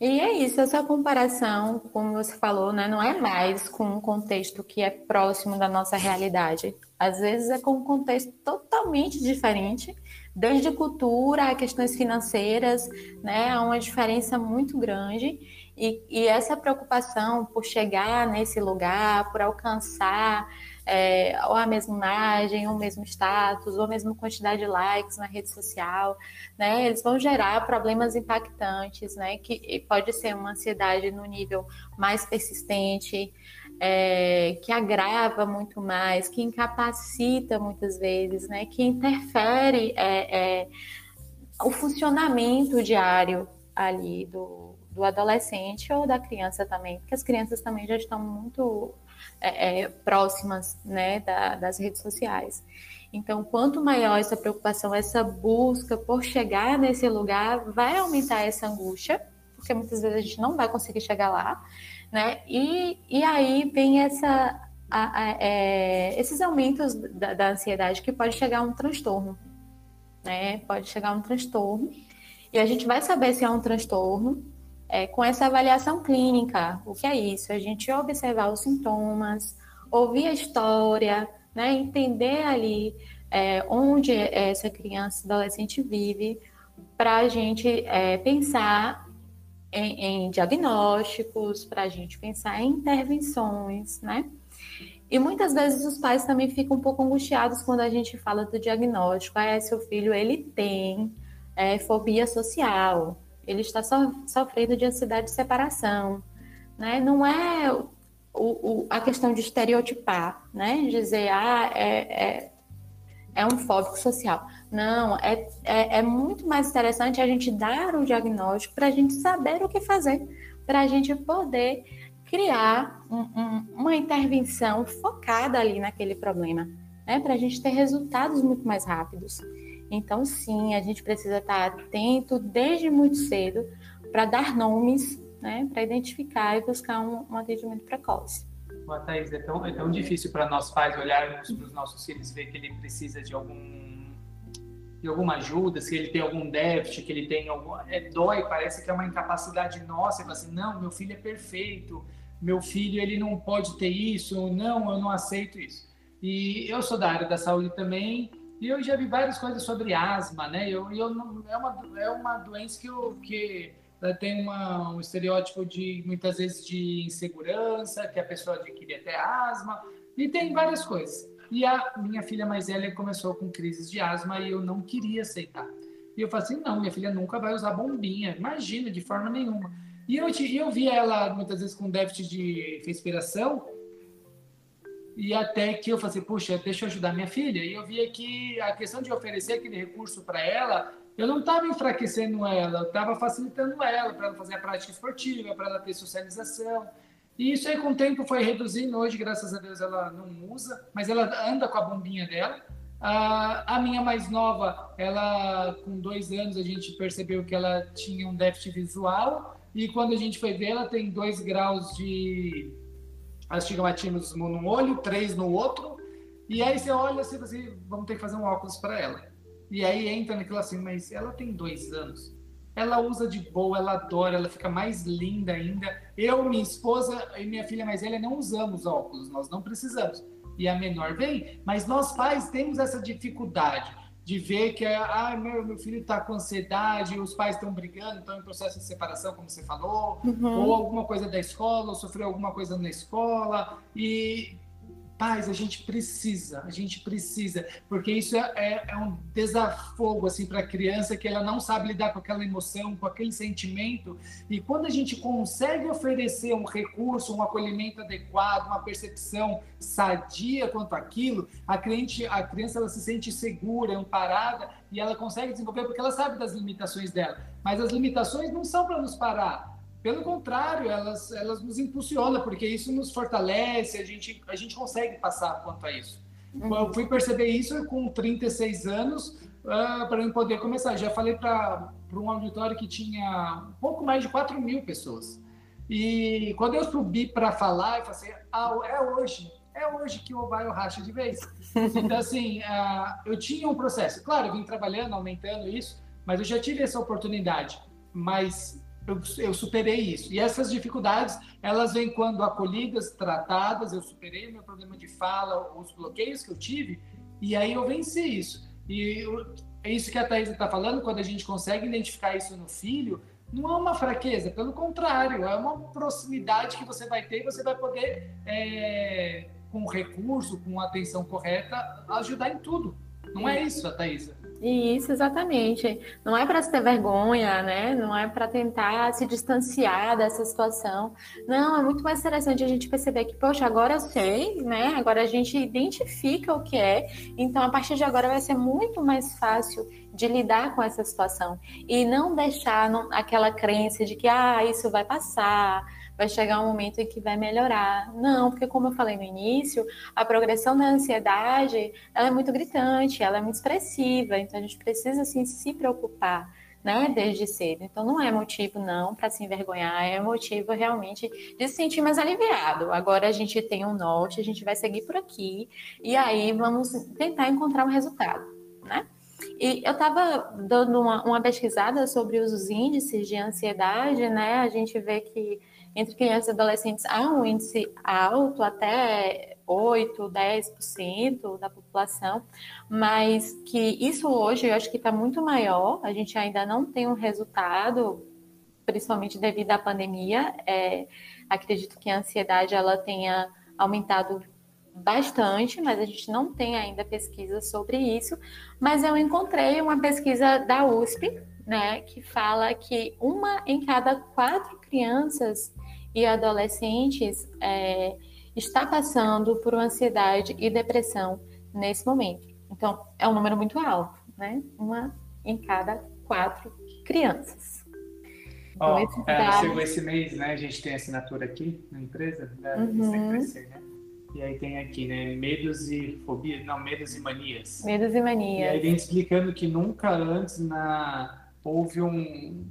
B: E é isso, essa comparação, como você falou, né, não é mais com um contexto que é próximo da nossa realidade. Às vezes é com um contexto totalmente diferente, desde cultura a questões financeiras, né, há uma diferença muito grande. E, e essa preocupação por chegar nesse lugar, por alcançar é, ou a mesma imagem, ou o mesmo status, ou a mesma quantidade de likes na rede social, né? Eles vão gerar problemas impactantes, né? Que pode ser uma ansiedade no nível mais persistente, é, que agrava muito mais, que incapacita muitas vezes, né? Que interfere é, é o funcionamento diário ali do, do adolescente ou da criança também, porque as crianças também já estão muito é, é, próximas né, da, das redes sociais. Então, quanto maior essa preocupação, essa busca por chegar nesse lugar, vai aumentar essa angústia, porque muitas vezes a gente não vai conseguir chegar lá, né? E, e aí vem essa, a, a, é, esses aumentos da, da, ansiedade que pode chegar a um transtorno, né? Pode chegar a um transtorno. E a gente vai saber se é um transtorno é, com essa avaliação clínica. O que é isso? A gente observar os sintomas, ouvir a história, né? Entender ali é, onde essa criança, adolescente vive, para a gente é, pensar em, em diagnósticos, para a gente pensar em intervenções, né? E muitas vezes os pais também ficam um pouco angustiados quando a gente fala do diagnóstico. Ah, seu filho ele tem é, fobia social, ele está so, sofrendo de ansiedade de separação, né? Não é o, o, a questão de estereotipar, né? Dizer, ah, é, é, é um fóbico social. Não, é, é, é, muito mais interessante a gente dar o diagnóstico para a gente saber o que fazer, para a gente poder criar um, um, uma intervenção focada ali naquele problema, né? Para a gente ter resultados muito mais rápidos. Então, sim, a gente precisa estar atento desde muito cedo para dar nomes, né? Para identificar e buscar um, um atendimento precoce.
A: Boa, Thaís, é tão, é tão difícil para nós pais olharmos para os nossos filhos ver que ele precisa de algum de alguma ajuda, se ele tem algum déficit, que ele tem algum. É, dói, parece que é uma incapacidade nossa. Fala assim: não, meu filho é perfeito, meu filho ele não pode ter isso, não, eu não aceito isso. E eu sou da área da saúde também, e eu já vi várias coisas sobre asma, né? Eu, eu não, é, uma, é uma doença que, eu, que tem uma, um estereótipo de, muitas vezes, de insegurança, que a pessoa adquire até asma, e tem várias coisas. E a minha filha mais velha começou com crises de asma e eu não queria aceitar. E eu falei assim, não, minha filha nunca vai usar bombinha, imagina, de forma nenhuma. E eu, eu vi ela muitas vezes com déficit de respiração, e até que eu falei assim, puxa, deixa eu ajudar minha filha. E eu via que a questão de oferecer aquele recurso para ela, eu não estava enfraquecendo ela, eu estava facilitando ela para ela fazer a prática esportiva, para ela ter socialização. E isso aí com o tempo foi reduzindo. Hoje, graças a Deus, ela não usa, mas ela anda com a bombinha dela. A, minha mais nova, ela com dois anos, a gente percebeu que ela tinha um déficit visual. E quando a gente foi ver, ela tem dois graus de astigmatismo num olho, três no outro. E aí você olha assim, assim vamos ter que fazer um óculos para ela. E aí entra naquilo assim, mas ela tem dois anos ela usa de boa, ela adora, ela fica mais linda ainda. Eu, minha esposa e minha filha mais velha não usamos óculos, nós não precisamos. E a menor vem, mas nós pais temos essa dificuldade de ver que ah, meu, meu filho está com ansiedade, os pais estão brigando, estão em processo de separação, como você falou, uhum. ou alguma coisa da escola, ou sofreu alguma coisa na escola, e Pais, a gente precisa, a gente precisa, porque isso é, é, é um desafogo assim para a criança que ela não sabe lidar com aquela emoção, com aquele sentimento. E quando a gente consegue oferecer um recurso, um acolhimento adequado, uma percepção sadia quanto aquilo, a, cliente, a criança ela se sente segura, amparada e ela consegue desenvolver porque ela sabe das limitações dela. Mas as limitações não são para nos parar pelo contrário, elas, elas nos impulsionam, porque isso nos fortalece, a gente, a gente consegue passar quanto a isso. Uhum. Eu fui perceber isso com 36 anos, uh, ah, para eu poder começar. Já falei para um auditório que tinha um pouco mais de 4 mil pessoas. E quando eu subi para falar, eu falei assim, ah, é hoje, é hoje que o vai racha de vez. Então, assim, uh, eu tinha um processo. Claro, eu vim trabalhando, aumentando isso, mas eu já tive essa oportunidade. Mas eu, eu, superei isso. E essas dificuldades, elas vêm quando acolhidas, tratadas, eu superei meu problema de fala, os bloqueios que eu tive, e aí eu venci isso. E é isso que a Thais está falando, quando a gente consegue identificar isso no filho, não é uma fraqueza, pelo contrário, é uma proximidade que você vai ter e você vai poder, é, com recurso, com atenção correta, ajudar em tudo. Não é isso, a Thaisa?
B: Isso, exatamente. Não é para se ter vergonha, né? Não é para tentar se distanciar dessa situação. Não, é muito mais interessante a gente perceber que, poxa, agora eu sei, né? Agora a gente identifica o que é. Então, a partir de agora vai ser muito mais fácil de lidar com essa situação e não deixar aquela crença de que, ah, isso vai passar vai chegar um momento em que vai melhorar. Não, porque como eu falei no início, a progressão da ansiedade, ela é muito gritante, ela é muito expressiva, então a gente precisa assim se preocupar, né, desde cedo. Então não é motivo não para se envergonhar, é motivo realmente de se sentir mais aliviado. Agora a gente tem um norte, a gente vai seguir por aqui e aí vamos tentar encontrar um resultado, né? E eu estava dando uma, uma, pesquisada sobre os índices de ansiedade, né? A gente vê que entre crianças e adolescentes há um índice alto, até 8, 10% da população, mas que isso hoje eu acho que está muito maior, a gente ainda não tem um resultado, principalmente devido à pandemia. É, acredito que a ansiedade ela tenha aumentado bastante, mas a gente não tem ainda pesquisa sobre isso. Mas eu encontrei uma pesquisa da USP, né, que fala que uma em cada quatro crianças e adolescentes é, está passando por ansiedade e depressão nesse momento. Então, é um número muito alto, né? Uma em cada quatro crianças.
A: Então, oh, é, dados... esse mês, né? A gente tem assinatura aqui na empresa, né? Uhum. Crescer, né? E aí tem aqui, né? Medos e fobias, não, medos e manias.
B: Medos e manias. E
A: aí vem explicando que nunca antes na houve um,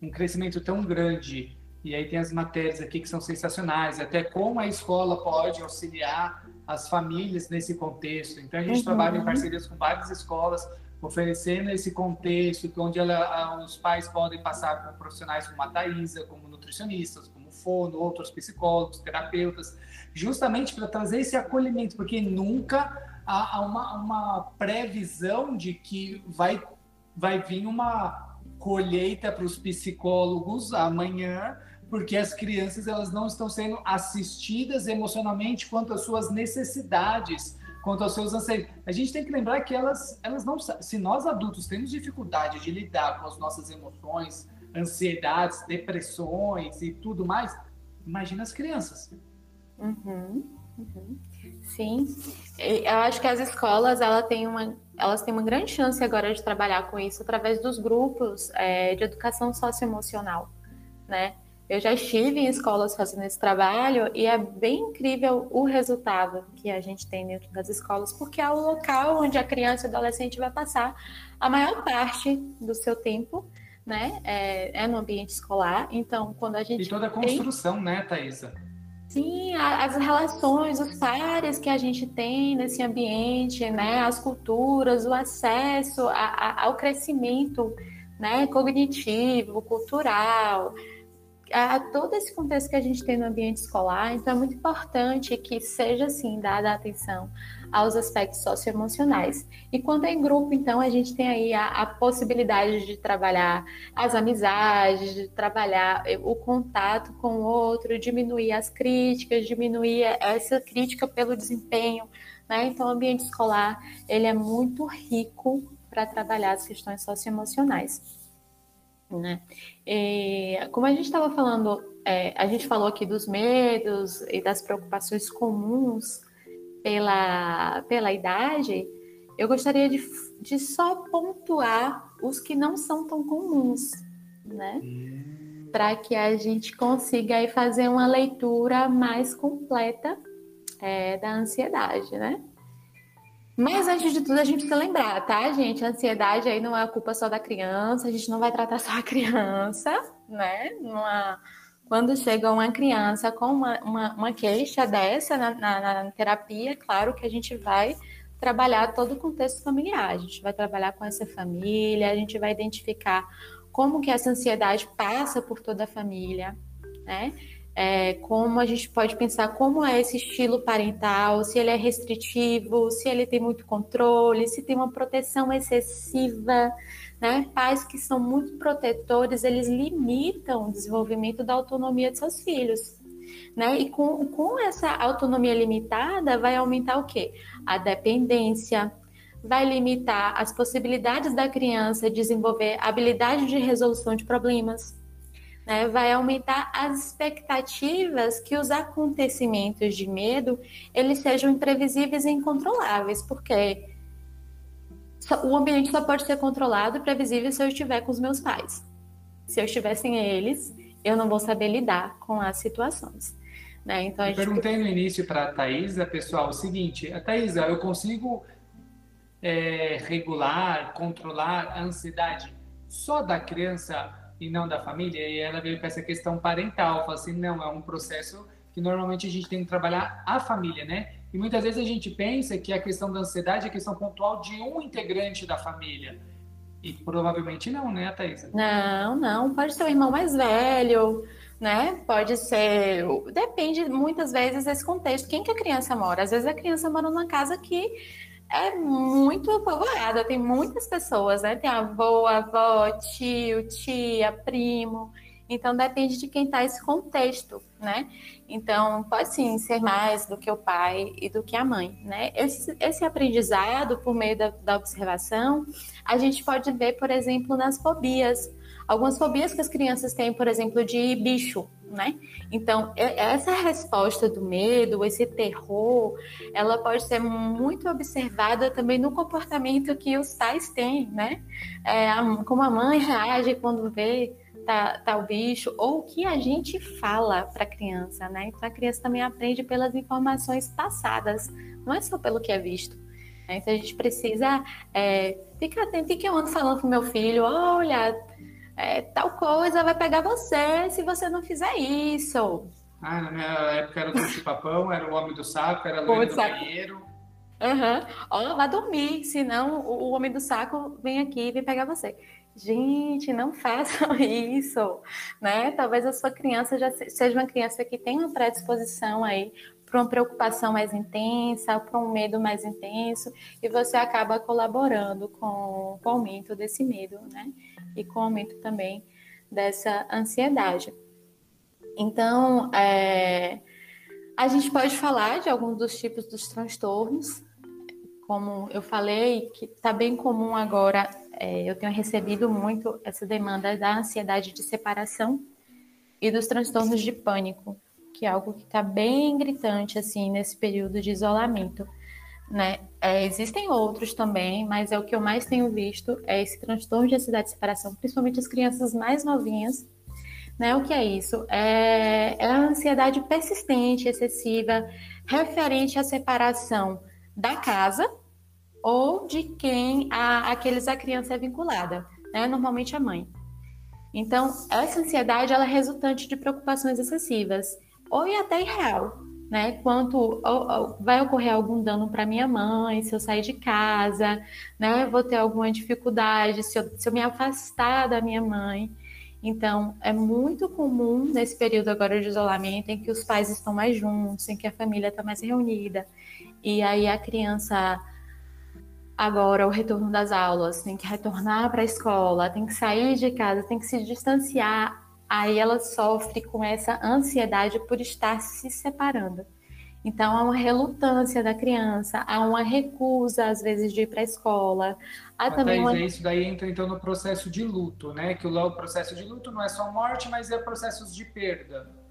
A: um crescimento tão grande e aí tem as matérias aqui que são sensacionais, até como a escola pode auxiliar as famílias nesse contexto. Então a gente uhum. trabalha em parcerias com várias escolas, oferecendo esse contexto, onde ela, os pais podem passar com profissionais como a Thaisa, como nutricionistas, como fono, outros psicólogos, terapeutas, justamente para trazer esse acolhimento, porque nunca há uma, uma previsão de que vai, vai vir uma colheita para os psicólogos amanhã, porque as crianças elas não estão sendo assistidas emocionalmente quanto às suas necessidades, quanto aos seus anseios. A gente tem que lembrar que elas, elas não se nós adultos temos dificuldade de lidar com as nossas emoções, ansiedades, depressões e tudo mais, imagina as crianças.
B: Uhum, uhum. Sim, eu acho que as escolas ela tem uma, elas têm uma grande chance agora de trabalhar com isso através dos grupos é, de educação socioemocional, né? Eu já estive em escolas fazendo esse trabalho e é bem incrível o resultado que a gente tem dentro das escolas, porque é o local onde a criança e o adolescente vai passar a maior parte do seu tempo, né? É, é no ambiente escolar. Então, quando a gente.
A: E toda a construção, tem... né, Thaisa?
B: Sim, as relações, os pares que a gente tem nesse ambiente, né? As culturas, o acesso a, a, ao crescimento né, cognitivo, cultural a todo esse contexto que a gente tem no ambiente escolar, então é muito importante que seja assim dada atenção aos aspectos socioemocionais. E quando é em grupo, então a gente tem aí a, a possibilidade de trabalhar as amizades, de trabalhar o contato com o outro, diminuir as críticas, diminuir essa crítica pelo desempenho, né? Então o ambiente escolar ele é muito rico para trabalhar as questões socioemocionais. Né? E, como a gente estava falando, é, a gente falou aqui dos medos e das preocupações comuns pela, pela idade, eu gostaria de, de só pontuar os que não são tão comuns, né? Para que a gente consiga aí fazer uma leitura mais completa é, da ansiedade, né? Mas antes de tudo, a gente precisa lembrar, tá, gente? A ansiedade aí não é a culpa só da criança, a gente não vai tratar só a criança, né? Quando chega uma criança com uma, uma, uma queixa dessa na, na, na terapia, claro que a gente vai trabalhar todo o contexto familiar, a gente vai trabalhar com essa família, a gente vai identificar como que essa ansiedade passa por toda a família, né? É, como a gente pode pensar como é esse estilo parental, se ele é restritivo, se ele tem muito controle, se tem uma proteção excessiva, né? Pais que são muito protetores, eles limitam o desenvolvimento da autonomia de seus filhos. Né? E com, com essa autonomia limitada, vai aumentar o quê? A dependência, vai limitar as possibilidades da criança desenvolver habilidade de resolução de problemas, né, vai aumentar as expectativas que os acontecimentos de medo eles sejam imprevisíveis e incontroláveis, porque o ambiente só pode ser controlado e previsível se eu estiver com os meus pais. Se eu estiver sem eles, eu não vou saber lidar com as situações. Né?
A: Então, eu gente... perguntei no início para a Thaisa, pessoal, o seguinte, a Thaisa, eu consigo é, regular, controlar a ansiedade só da criança e não da família? E ela veio com essa questão parental, falou assim, não, é um processo que normalmente a gente tem que trabalhar a família, né? E muitas vezes a gente pensa que a questão da ansiedade é questão pontual de um integrante da família. E provavelmente não, né, Thaisa?
B: Não, não. Pode ser o irmão mais velho, né? Pode ser. Depende muitas vezes desse contexto. Quem que a criança mora? Às vezes a criança mora numa casa que é muito povoada, tem muitas pessoas, né? Tem avô, avó, tio, tia, primo. Então depende de quem está esse contexto, né? Então pode sim ser mais do que o pai e do que a mãe, né? Esse, esse aprendizado por meio da, da observação, a gente pode ver, por exemplo, nas fobias. Algumas fobias que as crianças têm, por exemplo, de bicho, né? Então, essa resposta do medo, esse terror, ela pode ser muito observada também no comportamento que os pais têm, né? É, como a mãe reage quando vê tá, tá o bicho, ou o que a gente fala para a criança, né? Então a criança também aprende pelas informações passadas, não é só pelo que é visto. Né? Então a gente precisa é, ficar atento. E que eu ando falando com meu filho: olha, é, tal coisa vai pegar você se você não fizer isso.
A: Ah, na minha época era o chupapão, era o homem do saco, era o homem do banheiro.
B: Aham. Uhum. Ó, vai dormir, senão o homem do saco vem aqui e vem pegar você. Gente, não façam isso, né? Talvez a sua criança já seja uma criança que tem uma predisposição aí para uma preocupação mais intensa, para um medo mais intenso, e você acaba colaborando com, com o aumento desse medo, né? E com o aumento também dessa ansiedade. Então, é, a gente pode falar de alguns dos tipos dos transtornos, como eu falei, que está bem comum agora é, eu tenho recebido muito essa demanda da ansiedade de separação e dos transtornos de pânico, que é algo que está bem gritante assim nesse período de isolamento. Né? É, existem outros também, mas é o que eu mais tenho visto é esse transtorno de ansiedade de separação, principalmente as crianças mais novinhas. Né? O que é isso? É, é a ansiedade persistente, excessiva, referente à separação da casa, ou de quem a, aqueles a criança é vinculada, né? normalmente a mãe. Então, essa ansiedade ela é resultante de preocupações excessivas, ou e até irreal, né? Quanto ou, ou, vai ocorrer algum dano para minha mãe, se eu sair de casa, né? Vou ter alguma dificuldade se eu, se eu me afastar da minha mãe. Então, é muito comum nesse período agora de isolamento, em que os pais estão mais juntos, em que a família está mais reunida, e aí a criança agora o retorno das aulas, tem que retornar para a escola, tem que sair de casa, tem que se distanciar. Aí ela sofre com essa ansiedade por estar se separando. Então há uma relutância da criança, há uma recusa às vezes de ir para a escola. Há
A: Até também uma... isso daí entra então no processo de luto, né? Que o processo de luto não é só morte, mas é processos de perda.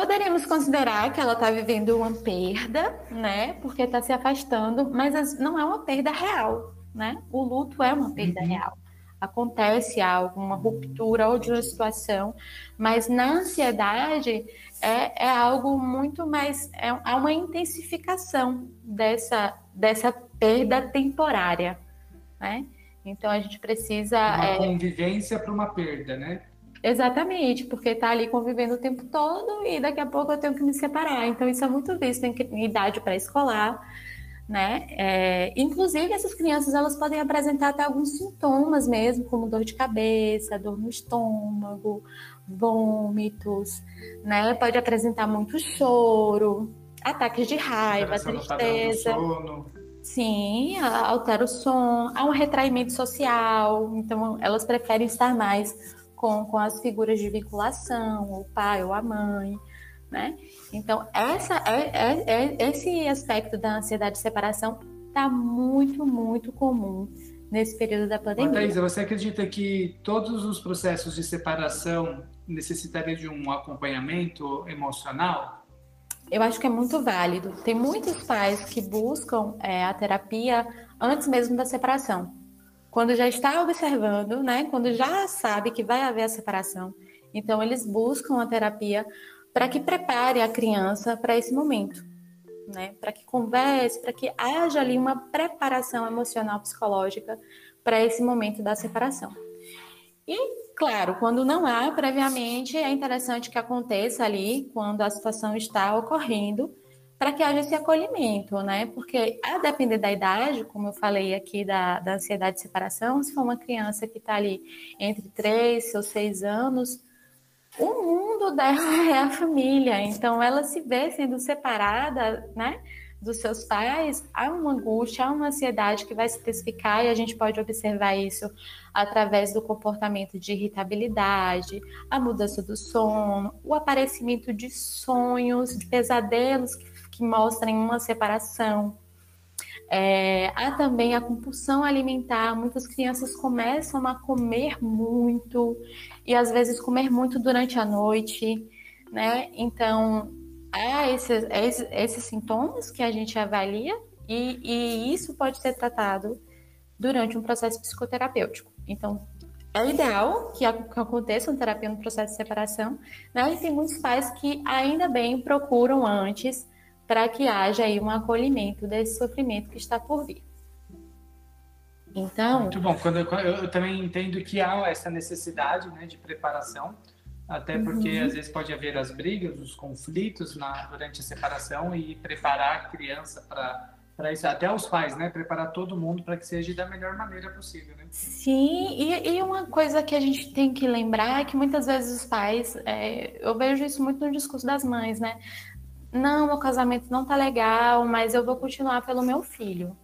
B: Poderíamos considerar que ela está vivendo uma perda, né? Porque está se afastando, mas não é uma perda real, né? O luto é uma perda uhum. real. Acontece algo, uma ruptura ou de uma situação, mas na ansiedade é, é algo muito mais. É, há uma intensificação dessa, dessa perda temporária, né? Então a gente precisa.
A: Uma é... convivência para uma perda, né?
B: Exatamente, porque está ali convivendo o tempo todo e daqui a pouco eu tenho que me separar. Então, isso é muito visto em idade pré-escolar, né? É, inclusive, essas crianças elas podem apresentar até alguns sintomas mesmo, como dor de cabeça, dor no estômago, vômitos, né? Pode apresentar muito choro, ataques de raiva, tristeza. Sim, altera o som, há um retraimento social, então elas preferem estar mais com, com as figuras de vinculação, o pai ou a mãe, né? Então, essa é, é, é esse aspecto da ansiedade de separação está muito, muito comum nesse período da pandemia.
A: Thaisa, você acredita que todos os processos de separação necessitariam de um acompanhamento emocional?
B: Eu acho que é muito válido. Tem muitos pais que buscam é, a terapia antes mesmo da separação quando já está observando, né, quando já sabe que vai haver a separação, então eles buscam a terapia para que prepare a criança para esse momento, né, para que converse, para que haja ali uma preparação emocional psicológica para esse momento da separação. E, claro, quando não há, previamente, é interessante que aconteça ali, quando a situação está ocorrendo, para que haja esse acolhimento, né? Porque, a depender da idade, como eu falei aqui da, da ansiedade de separação, se for uma criança que está ali entre 3 ou 6 anos, o mundo dela é a família, então ela se vê sendo separada, né? dos seus pais, há uma angústia, há uma ansiedade que vai se especificar e a gente pode observar isso através do comportamento de irritabilidade, a mudança do sono, o aparecimento de sonhos, de pesadelos que que mostrem uma separação. É, há também a compulsão alimentar. Muitas crianças começam a comer muito e às vezes comer muito durante a noite, né? Então, há esses, esses, sintomas que a gente avalia e, e isso pode ser tratado durante um processo psicoterapêutico. Então, é ideal que aconteça uma terapia no processo de separação, né? E tem muitos pais que ainda bem procuram antes para que haja aí um acolhimento desse sofrimento que está por vir.
A: Então. Muito bom. Quando eu, eu, também entendo que há essa necessidade né, de preparação, até porque uhum. às vezes pode haver as brigas, os conflitos na, durante a separação e preparar a criança para para isso, até os pais, né? Preparar todo mundo para que seja da melhor maneira possível, né?
B: Sim, e, e, uma coisa que a gente tem que lembrar é que muitas vezes os pais, é, eu vejo isso muito no discurso das mães, né? Não, meu casamento não tá legal, mas eu vou continuar pelo meu filho.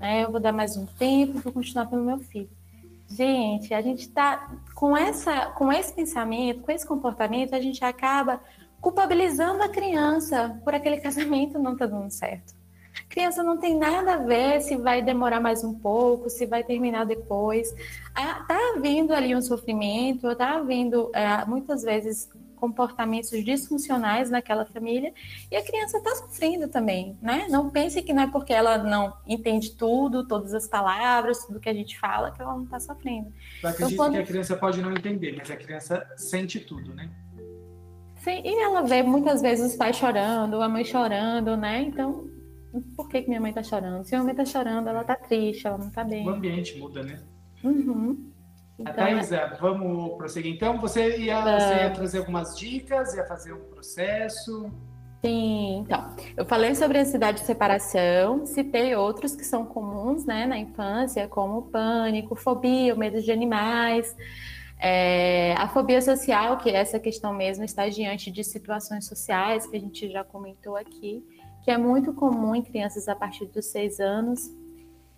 B: Né? Eu vou dar mais um tempo, vou continuar pelo meu filho. Gente, a gente tá com essa, com esse pensamento, com esse comportamento, a gente acaba culpabilizando a criança por aquele casamento não tá dando certo. A criança não tem nada a ver se vai demorar mais um pouco, se vai terminar depois. Ah, tá havendo ali um sofrimento, tá havendo é, muitas vezes comportamentos disfuncionais naquela família e a criança está sofrendo também, né? Não pense que não é porque ela não entende tudo, todas as palavras, tudo que a gente fala, que ela não está sofrendo.
A: Eu acredito então, quando... que a criança pode não entender, mas a criança sente tudo, né?
B: Sim, e ela vê muitas vezes os pais chorando, a mãe chorando, né? Então, por que, que minha mãe está chorando? Se a mãe está chorando, ela está triste, ela não está bem.
A: O ambiente muda, né?
B: Uhum.
A: Então, Thaisa, vamos prosseguir. Então, você ia, você ia trazer algumas dicas, ia fazer um processo.
B: Sim, então, eu falei sobre a ansiedade de separação, citei outros que são comuns né, na infância, como pânico, fobia, o medo de animais, é, a fobia social, que é essa questão mesmo, está diante de situações sociais, que a gente já comentou aqui, que é muito comum em crianças a partir dos seis anos,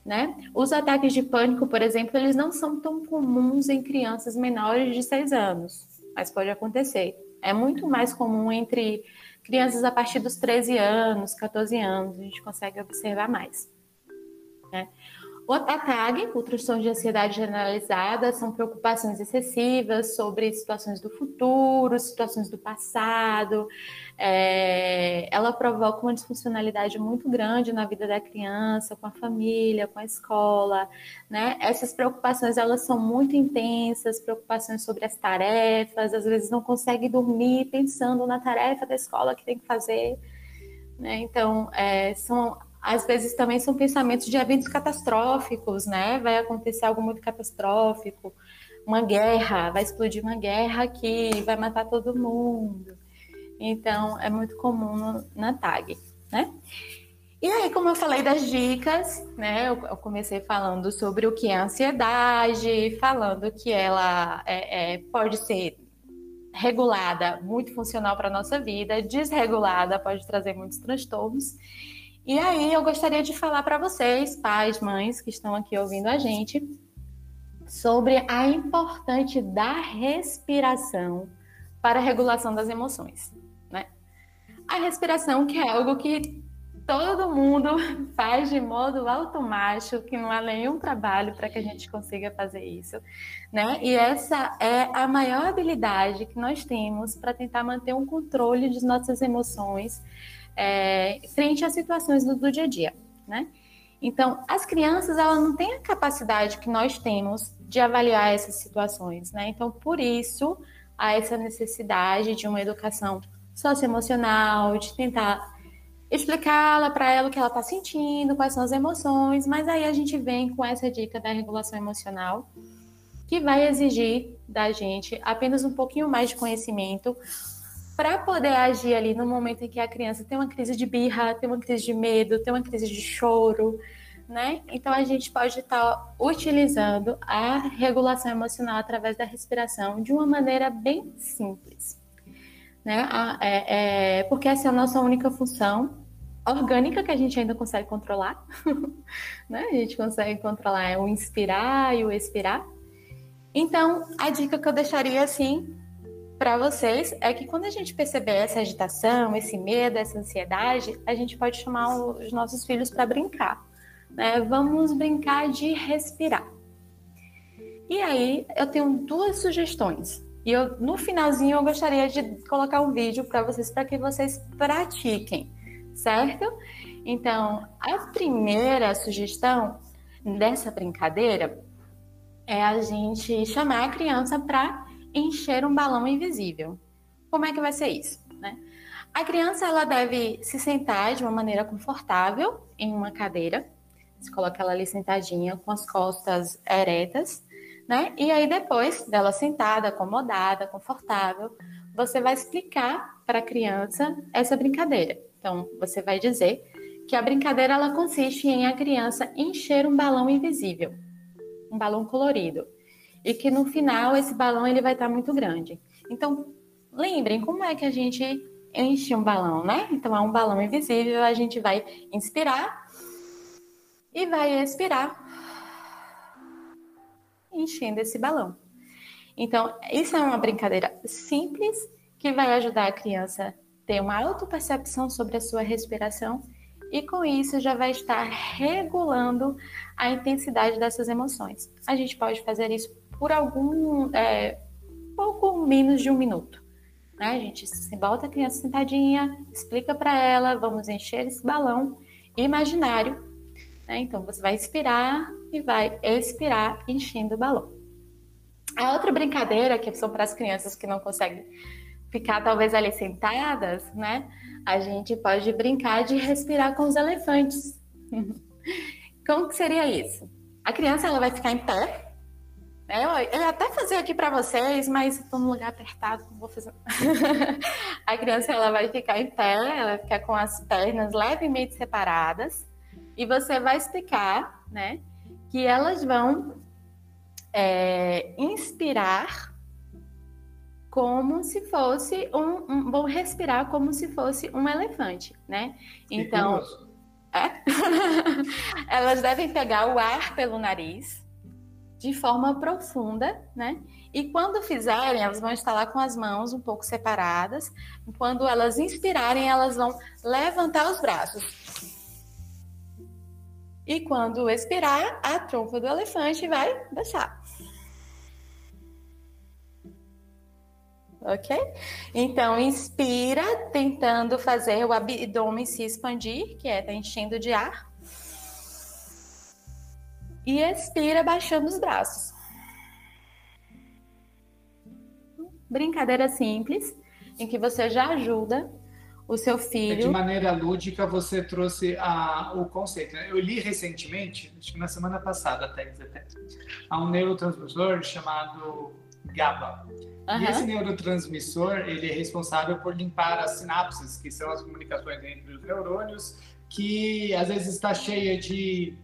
B: né? Os ataques de pânico, por exemplo, eles não são tão comuns em crianças menores de 6 anos, mas pode acontecer. É muito mais comum entre crianças a partir dos 13 anos, 14 anos, a gente consegue observar mais. Né? O ATAG, o transtorno de ansiedade generalizada, são preocupações excessivas sobre situações do futuro, situações do passado. É, ela provoca uma disfuncionalidade muito grande na vida da criança, com a família, com a escola. Né? Essas preocupações elas são muito intensas, preocupações sobre as tarefas, às vezes não consegue dormir pensando na tarefa da escola que tem que fazer. Né? Então, é, são às vezes também são pensamentos de eventos catastróficos, né? Vai acontecer algo muito catastrófico, uma guerra, vai explodir uma guerra que vai matar todo mundo. Então, é muito comum no, na tag, né? E aí, como eu falei das dicas, né? Eu, eu comecei falando sobre o que é ansiedade, falando que ela é, é, pode ser regulada, muito funcional para a nossa vida, desregulada pode trazer muitos transtornos. E aí eu gostaria de falar para vocês, pais, mães que estão aqui ouvindo a gente, sobre a importante da respiração para a regulação das emoções, né? A respiração que é algo que todo mundo faz de modo automático, que não há nenhum trabalho para que a gente consiga fazer isso, né? E essa é a maior habilidade que nós temos para tentar manter um controle de nossas emoções é, frente às situações do, do, dia a dia, né? Então, as crianças, elas não têm a capacidade que nós temos de avaliar essas situações, né? Então, por isso, há essa necessidade de uma educação socioemocional, de tentar explicá-la para ela o que ela está sentindo, quais são as emoções, mas aí a gente vem com essa dica da regulação emocional, que vai exigir da gente apenas um pouquinho mais de conhecimento para poder agir ali no momento em que a criança tem uma crise de birra, tem uma crise de medo, tem uma crise de choro, né? Então a gente pode estar tá utilizando a regulação emocional através da respiração de uma maneira bem simples, né? É, é, porque essa é a nossa única função orgânica que a gente ainda consegue controlar, né? A gente consegue controlar o inspirar e o expirar. Então, a dica que eu deixaria assim para vocês é que quando a gente perceber essa agitação, esse medo, essa ansiedade, a gente pode chamar os nossos filhos para brincar. Né? Vamos brincar de respirar. E aí, eu tenho duas sugestões. E eu, no finalzinho eu gostaria de colocar um vídeo para vocês para que vocês pratiquem certo? Então, a primeira sugestão dessa brincadeira é a gente chamar a criança para encher um balão invisível. Como é que vai ser isso? Né? A criança ela deve se sentar de uma maneira confortável em uma cadeira. Você coloca ela ali sentadinha com as costas eretas, né? E aí depois dela sentada, acomodada, confortável, você vai explicar para a criança essa brincadeira. Então, você vai dizer que a brincadeira ela consiste em a criança encher um balão invisível, um balão colorido, e que no final esse balão ele vai estar muito grande. Então, lembrem como é que a gente enche um balão, né? Então, é um balão invisível, a gente vai inspirar e vai expirar, enchendo esse balão. Então, isso é uma brincadeira simples que vai ajudar a criança ter uma autopercepção sobre a sua respiração e com isso já vai estar regulando a intensidade dessas emoções. A gente pode fazer isso por algum é, pouco menos de um minuto. Né? A gente se bota a criança sentadinha, explica para ela, vamos encher esse balão imaginário. Né? Então você vai inspirar e vai expirar enchendo o balão. A outra brincadeira que são para as crianças que não conseguem ficar talvez ali sentadas, né? A gente pode brincar de respirar com os elefantes. Como que seria isso? A criança ela vai ficar em pé. Né? Eu, ia até fazer aqui para vocês, mas estou num lugar apertado, não vou fazer. a criança ela vai ficar em pé, ela vai ficar com as pernas levemente separadas e você vai explicar, né, que elas vão é, inspirar como se fosse um, um vou respirar como se fosse um elefante, né? Então, é? elas devem pegar o ar pelo nariz de forma profunda, né? E quando fizerem, elas vão estar lá com as mãos um pouco separadas. Quando elas inspirarem, elas vão levantar os braços. E quando expirar, a trompa do elefante vai baixar. ok? Então, inspira, tentando fazer o abdômen se expandir, que é tá enchendo de ar. E expira, baixando os braços. Brincadeira simples, em que você já ajuda o seu filho.
A: De maneira lúdica, você trouxe a, o conceito. Né? Eu li recentemente, acho que na semana passada até, até há um neurotransmissor chamado GABA Uhum. E esse neurotransmissor, ele é responsável por limpar as sinapses, que são as comunicações entre os neurônios, que às vezes está cheia de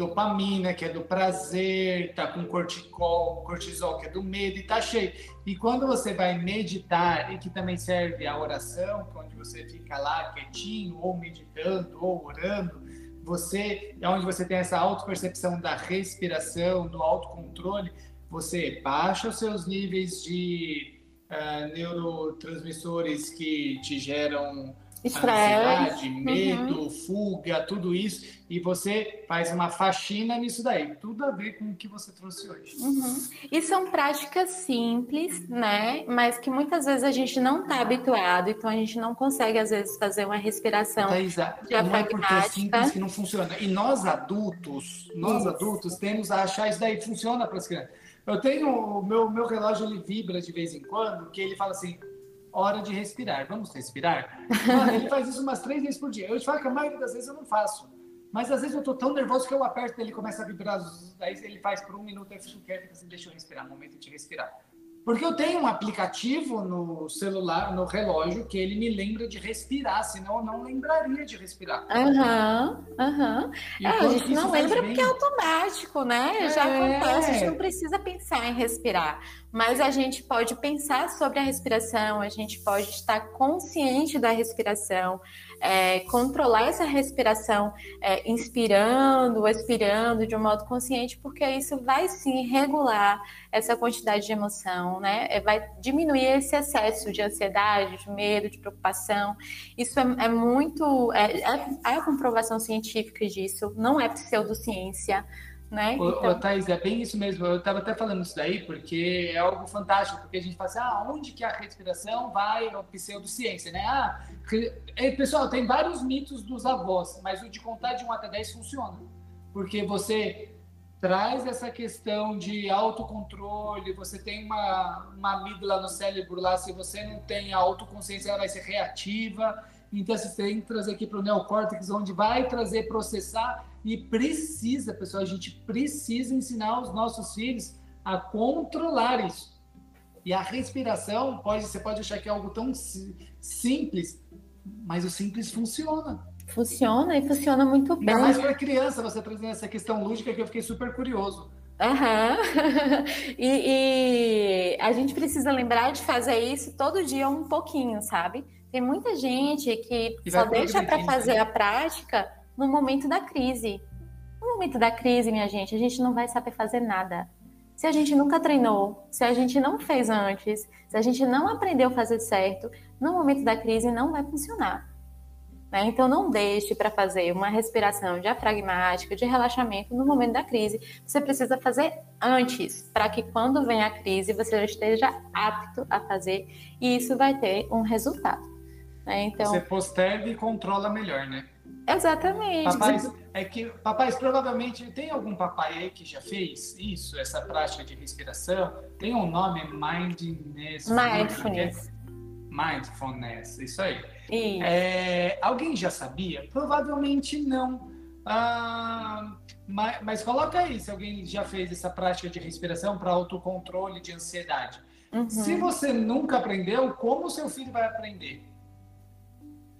A: dopamina, que é do prazer, tá com corticol, cortisol, que é do medo, e tá cheio. E quando você vai meditar, e que também serve a oração, é onde você fica lá quietinho, ou meditando, ou orando, você é onde você tem essa autopercepção da respiração, do autocontrole, você baixa os seus níveis de uh, neurotransmissores que te geram ansiedade, uhum. medo, uhum. fuga, tudo isso, e você faz uma faxina nisso daí. Tudo a ver com o que você trouxe hoje.
B: Uhum. E são práticas simples, né? Mas que muitas vezes a gente não está habituado, então a gente não consegue, às vezes, fazer uma respiração.
A: Tá, exato. Não é porque é simples que não funciona. E nós adultos, nós isso. adultos, temos a achar isso daí funciona para as crianças. Eu tenho o meu, meu relógio, ele vibra de vez em quando, que ele fala assim, hora de respirar, vamos respirar? Mano, ele faz isso umas três vezes por dia. Eu te falo que a maioria das vezes eu não faço. Mas às vezes eu tô tão nervoso que eu aperto ele começa a vibrar, aí ele faz por um minuto, aí eu fico quieto, assim, deixa eu respirar, momento de respirar. Porque eu tenho um aplicativo no celular, no relógio, que ele me lembra de respirar, senão eu não lembraria de respirar.
B: Aham, uhum, aham. Uhum. É, a gente não lembra bem... porque é automático, né? É. Já acontece, a gente não precisa pensar em respirar. Mas a gente pode pensar sobre a respiração, a gente pode estar consciente da respiração, é, controlar essa respiração, é, inspirando, expirando de um modo consciente, porque isso vai sim regular essa quantidade de emoção, né? É, vai diminuir esse excesso de ansiedade, de medo, de preocupação. Isso é, é muito. É, é, é a comprovação científica disso, não é pseudociência. Né?
A: Ô, então... ô, Thaís, é bem isso mesmo. Eu estava até falando isso daí, porque é algo fantástico, porque a gente fala assim, ah, onde que a respiração vai, a pseudociência, né? Ah, pessoal, tem vários mitos dos avós, mas o de contar de 1 até 10 funciona. Porque você traz essa questão de autocontrole, você tem uma, uma amígdala no cérebro lá, se você não tem autoconsciência, ela vai ser reativa. Então, você tem que trazer aqui para o neocórtex, onde vai trazer, processar e precisa, pessoal, a gente precisa ensinar os nossos filhos a controlar isso. E a respiração, pode, você pode achar que é algo tão simples, mas o simples funciona.
B: Funciona e funciona muito bem. Ainda
A: mais para criança, você trazendo essa questão lúdica que eu fiquei super curioso.
B: Aham. Uhum. e, e a gente precisa lembrar de fazer isso todo dia um pouquinho, sabe? Tem muita gente que só deixa para fazer a prática no momento da crise. No momento da crise, minha gente, a gente não vai saber fazer nada. Se a gente nunca treinou, se a gente não fez antes, se a gente não aprendeu a fazer certo, no momento da crise não vai funcionar. Né? Então, não deixe para fazer uma respiração diafragmática, de relaxamento no momento da crise. Você precisa fazer antes, para que quando vem a crise você já esteja apto a fazer e isso vai ter um resultado. Né? Então,
A: você posterga e controla melhor, né?
B: Exatamente.
A: Papais, é que, papais, provavelmente, tem algum papai aí que já fez isso, essa prática de respiração? Tem um nome, mindfulness.
B: Mindfulness.
A: Mindfulness, isso aí. Isso. É, alguém já sabia? Provavelmente não. Ah, mas, mas, coloca aí se alguém já fez essa prática de respiração para autocontrole de ansiedade. Uhum. Se você nunca aprendeu, como o seu filho vai aprender?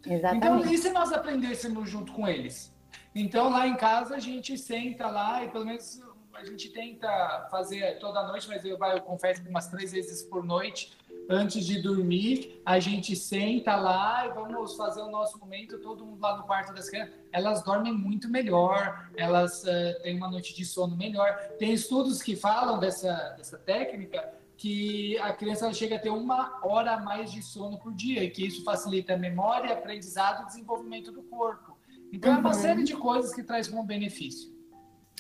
B: Exatamente.
A: Então, e se nós aprendêssemos junto com eles? Então, lá em casa, a gente senta lá e pelo menos a gente tenta fazer toda noite, mas eu, eu confesso que umas três vezes por noite, antes de dormir, a gente senta lá e vamos fazer o nosso momento, todo mundo lá no quarto das crianças. Elas dormem muito melhor, elas uh, têm uma noite de sono melhor. Tem estudos que falam dessa, dessa técnica que a criança chega a ter uma hora a mais de sono por dia, e que isso facilita a memória, aprendizado e desenvolvimento do corpo. Então, uhum. é uma uhum. série de coisas que traz como benefício.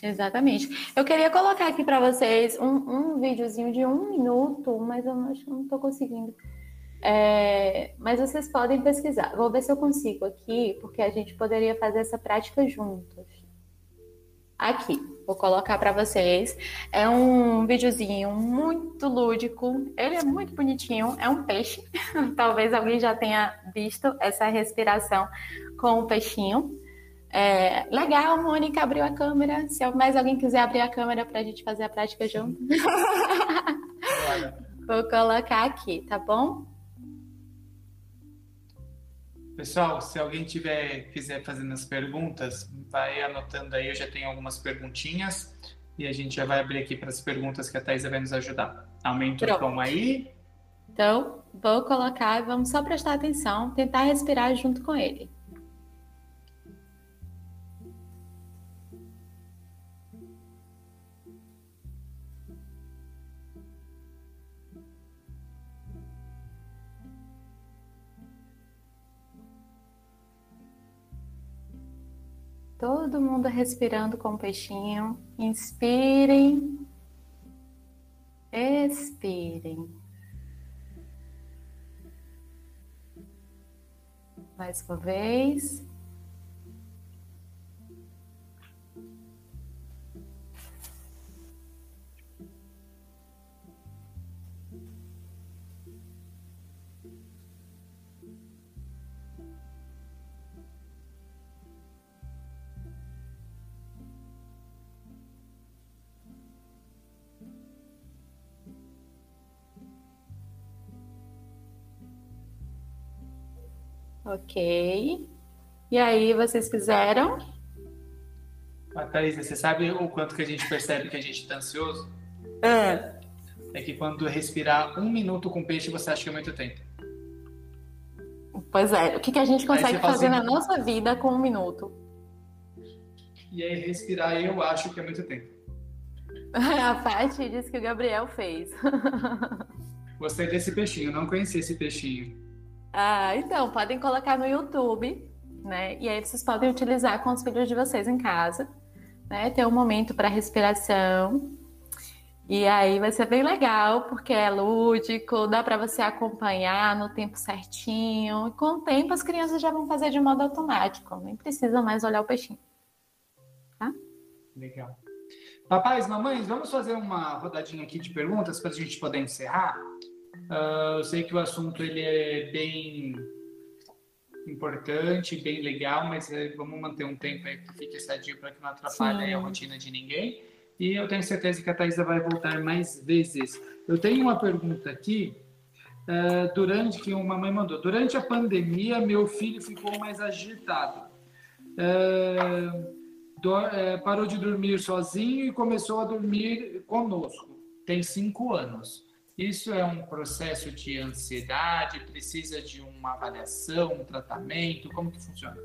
B: Exatamente. Eu queria colocar aqui para vocês um, um videozinho de um minuto, mas eu acho que não estou conseguindo. É, mas vocês podem pesquisar. Vou ver se eu consigo aqui, porque a gente poderia fazer essa prática juntos. Aqui. Vou colocar para vocês. É um videozinho muito lúdico. Ele é muito bonitinho. É um peixe. Talvez alguém já tenha visto essa respiração com o peixinho. É, legal, Mônica abriu a câmera. Se mais alguém quiser abrir a câmera para a gente fazer a prática junto. Vou colocar aqui, tá bom?
A: Pessoal, se alguém tiver quiser fazendo as perguntas, vai anotando aí, eu já tenho algumas perguntinhas e a gente já vai abrir aqui para as perguntas que a Thaisa vai nos ajudar. Aumenta Pronto. o tom aí.
B: Então, vou colocar, vamos só prestar atenção, tentar respirar junto com ele. Todo mundo respirando com o peixinho. Inspirem. Expirem. Mais uma vez. Ok. E aí, vocês fizeram?
A: Ah, Thaís, você sabe o quanto que a gente percebe que a gente está ansioso?
B: É.
A: É que quando respirar um minuto com peixe, você acha que é muito tempo.
B: Pois é. O que, que a gente consegue fazer assim... na nossa vida com um minuto?
A: E aí, respirar, eu acho que é muito tempo.
B: a Paty disse que o Gabriel fez.
A: Gostei desse peixinho, não conhecia esse peixinho.
B: Ah, então, podem colocar no YouTube, né? E aí vocês podem utilizar com os filhos de vocês em casa, né? Ter um momento para respiração. E aí vai ser bem legal, porque é lúdico, dá para você acompanhar no tempo certinho. E com o tempo as crianças já vão fazer de modo automático, nem precisam mais olhar o peixinho. Tá?
A: Legal. Papais, mamães, vamos fazer uma rodadinha aqui de perguntas para a gente poder encerrar. Uh, eu sei que o assunto ele é bem importante, bem legal, mas uh, vamos manter um tempo aí que fique sadio para que não atrapalhe a rotina de ninguém. E eu tenho certeza que a Thaisa vai voltar mais vezes. Eu tenho uma pergunta aqui, uh, durante que uma mãe mandou. Durante a pandemia, meu filho ficou mais agitado. Uh, do, é, parou de dormir sozinho e começou a dormir conosco. Tem cinco anos. Isso é um processo de ansiedade? Precisa de uma avaliação, um tratamento? Como que funciona?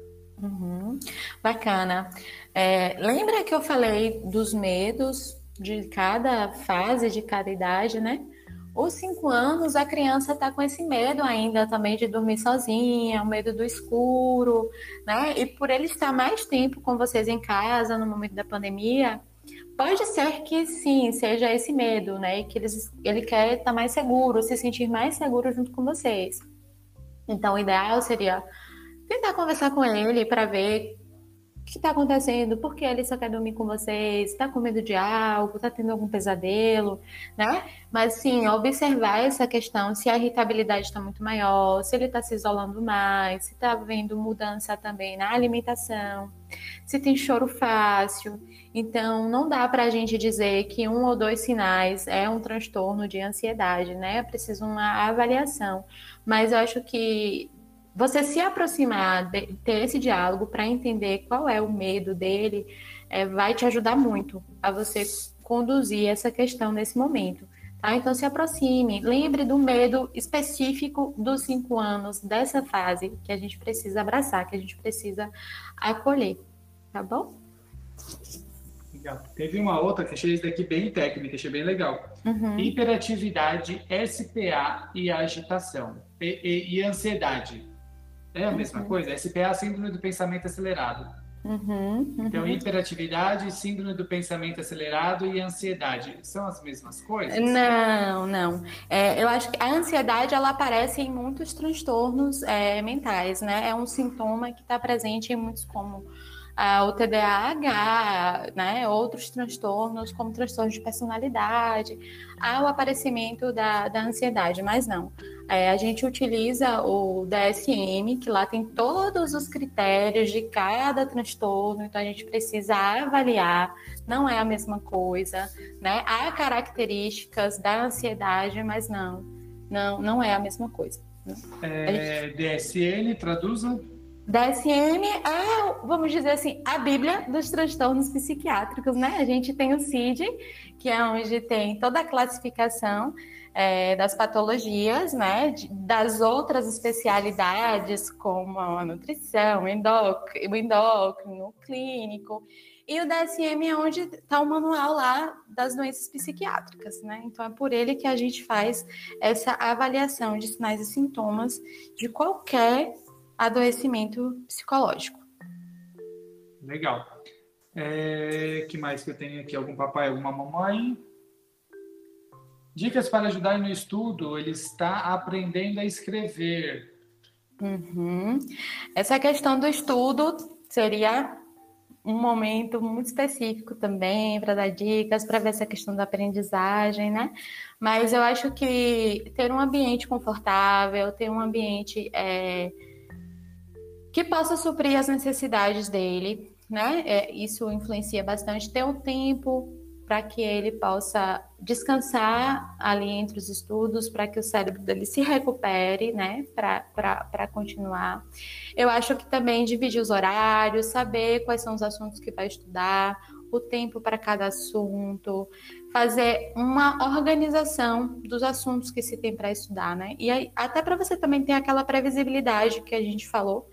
B: Uhum. Bacana. É, lembra que eu falei dos medos de cada fase, de cada idade, né? Os cinco anos, a criança está com esse medo ainda também de dormir sozinha, o medo do escuro, né? E por ele estar mais tempo com vocês em casa no momento da pandemia, pode ser que sim, seja esse medo, né? Que eles, ele quer estar mais seguro, se sentir mais seguro junto com vocês. Então, o ideal seria tentar conversar com ele para ver o que está acontecendo? Por que ele só quer dormir com vocês? Está com medo de algo? Está tendo algum pesadelo? Né? Mas sim, observar essa questão, se a irritabilidade está muito maior, se ele está se isolando mais, se está havendo mudança também na alimentação, se tem choro fácil. Então, não dá para a gente dizer que um ou dois sinais é um transtorno de ansiedade, né? Preciso uma avaliação. Mas eu acho que você se aproximar, ter esse diálogo para entender qual é o medo dele, é, vai te ajudar muito a você conduzir essa questão nesse momento. Tá? Então se aproxime, lembre do medo específico dos cinco anos, dessa fase que a gente precisa abraçar, que a gente precisa acolher, tá bom?
A: Legal. Teve uma outra que achei daqui bem técnica, achei bem legal. Uhum. Hiperatividade, SPA e agitação. E, e, e ansiedade. É a mesma uhum. coisa? SPA, é síndrome do pensamento acelerado. Uhum, uhum. Então, hiperatividade, síndrome do pensamento acelerado e ansiedade são as mesmas coisas?
B: Não, não. É, eu acho que a ansiedade ela aparece em muitos transtornos é, mentais, né? É um sintoma que está presente em muitos como o TDAH, né, outros transtornos, como transtornos de personalidade, há o aparecimento da, da ansiedade, mas não. É, a gente utiliza o DSM, que lá tem todos os critérios de cada transtorno, então a gente precisa avaliar, não é a mesma coisa, né? Há características da ansiedade, mas não, não, não é a mesma coisa.
A: É, gente... DSM, traduza.
B: DSM é, vamos dizer assim, a Bíblia dos transtornos psiquiátricos, né? A gente tem o CID, que é onde tem toda a classificação é, das patologias, né? Das outras especialidades, como a nutrição, o endócrino, o clínico. E o DSM é onde está o manual lá das doenças psiquiátricas, né? Então é por ele que a gente faz essa avaliação de sinais e sintomas de qualquer adoecimento psicológico.
A: Legal. É, que mais que eu tenho aqui? Algum papai, alguma mamãe? Dicas para ajudar no estudo. Ele está aprendendo a escrever.
B: Uhum. Essa questão do estudo seria um momento muito específico também para dar dicas, para ver essa questão da aprendizagem, né? Mas eu acho que ter um ambiente confortável, ter um ambiente é, que possa suprir as necessidades dele, né? É, isso influencia bastante. Ter o tempo para que ele possa descansar ali entre os estudos, para que o cérebro dele se recupere, né, para continuar. Eu acho que também dividir os horários, saber quais são os assuntos que vai estudar, o tempo para cada assunto, fazer uma organização dos assuntos que se tem para estudar, né? E aí, até para você também ter aquela previsibilidade que a gente falou,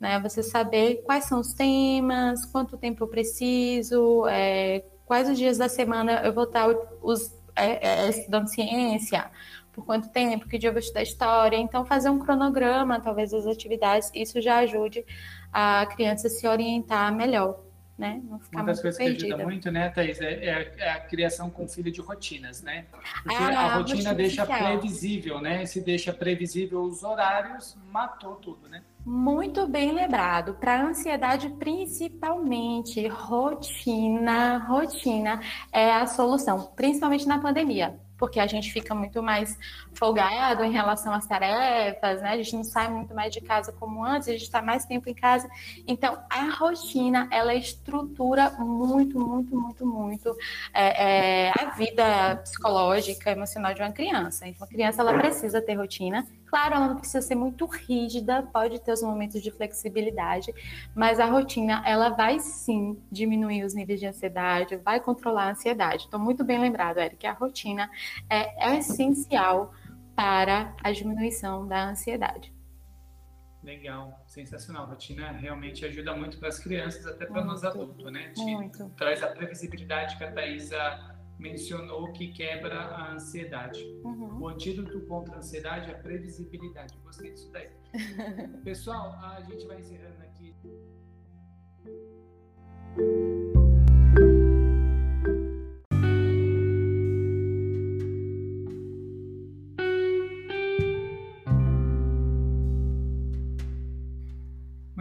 B: né? Você saber quais são os temas, quanto tempo eu preciso, é, quais os dias da semana eu vou estar os, é, é, estudando ciência, por quanto tempo, que dia eu vou estudar história. Então, fazer um cronograma, talvez, das atividades, isso já ajude a criança a se orientar melhor. Né?
A: Não ficar Uma das coisas perdida. que ajuda muito, né, Thaís, é, é, a, é, a, criação com filho de rotinas, né? Porque ah, a rotina deixa previsível, né? Se deixa previsível os horários, matou tudo, né?
B: Muito bem lembrado. Para ansiedade, principalmente, rotina, rotina é a solução, principalmente na pandemia porque a gente fica muito mais folgado em relação às tarefas, né? A gente não sai muito mais de casa como antes, a gente está mais tempo em casa. Então, a rotina, ela estrutura muito, muito, muito, muito é, é, a vida psicológica, emocional de uma criança. Então, a criança, ela precisa ter rotina. Claro, ela não precisa ser muito rígida, pode ter os momentos de flexibilidade, mas a rotina, ela vai sim diminuir os níveis de ansiedade, vai controlar a ansiedade. Então, muito bem lembrado, Eric, a rotina é, é essencial para a diminuição da ansiedade.
A: Legal, sensacional. A rotina realmente ajuda muito para as crianças, até para nós adultos, né?
B: muito.
A: Traz a previsibilidade que a Thaisa mencionou que quebra a ansiedade. Uhum. O antídoto contra a ansiedade é a previsibilidade. Gostei disso daí. Pessoal, a gente vai encerrando aqui.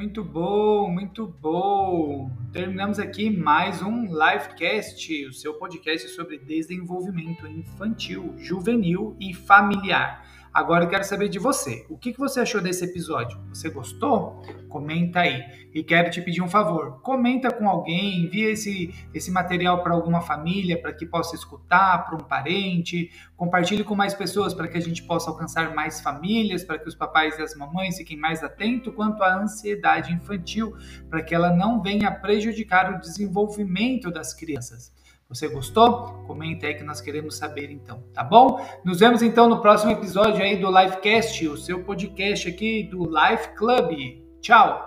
A: Muito bom, muito bom. Terminamos aqui mais um Livecast, o seu podcast sobre desenvolvimento infantil, juvenil e familiar. Agora eu quero saber de você. O que você achou desse episódio? Você gostou? Comenta aí. E quero te pedir um favor. Comenta com alguém, envia esse, esse material para alguma família para que possa escutar, para um parente. Compartilhe com mais pessoas para que a gente possa alcançar mais famílias, para que os papais e as mamães fiquem mais atentos quanto à ansiedade infantil, para que ela não venha prejudicar o desenvolvimento das crianças. Você gostou? Comenta aí que nós queremos saber então, tá bom? Nos vemos então no próximo episódio aí do Livecast, o seu podcast aqui do Life Club. Tchau!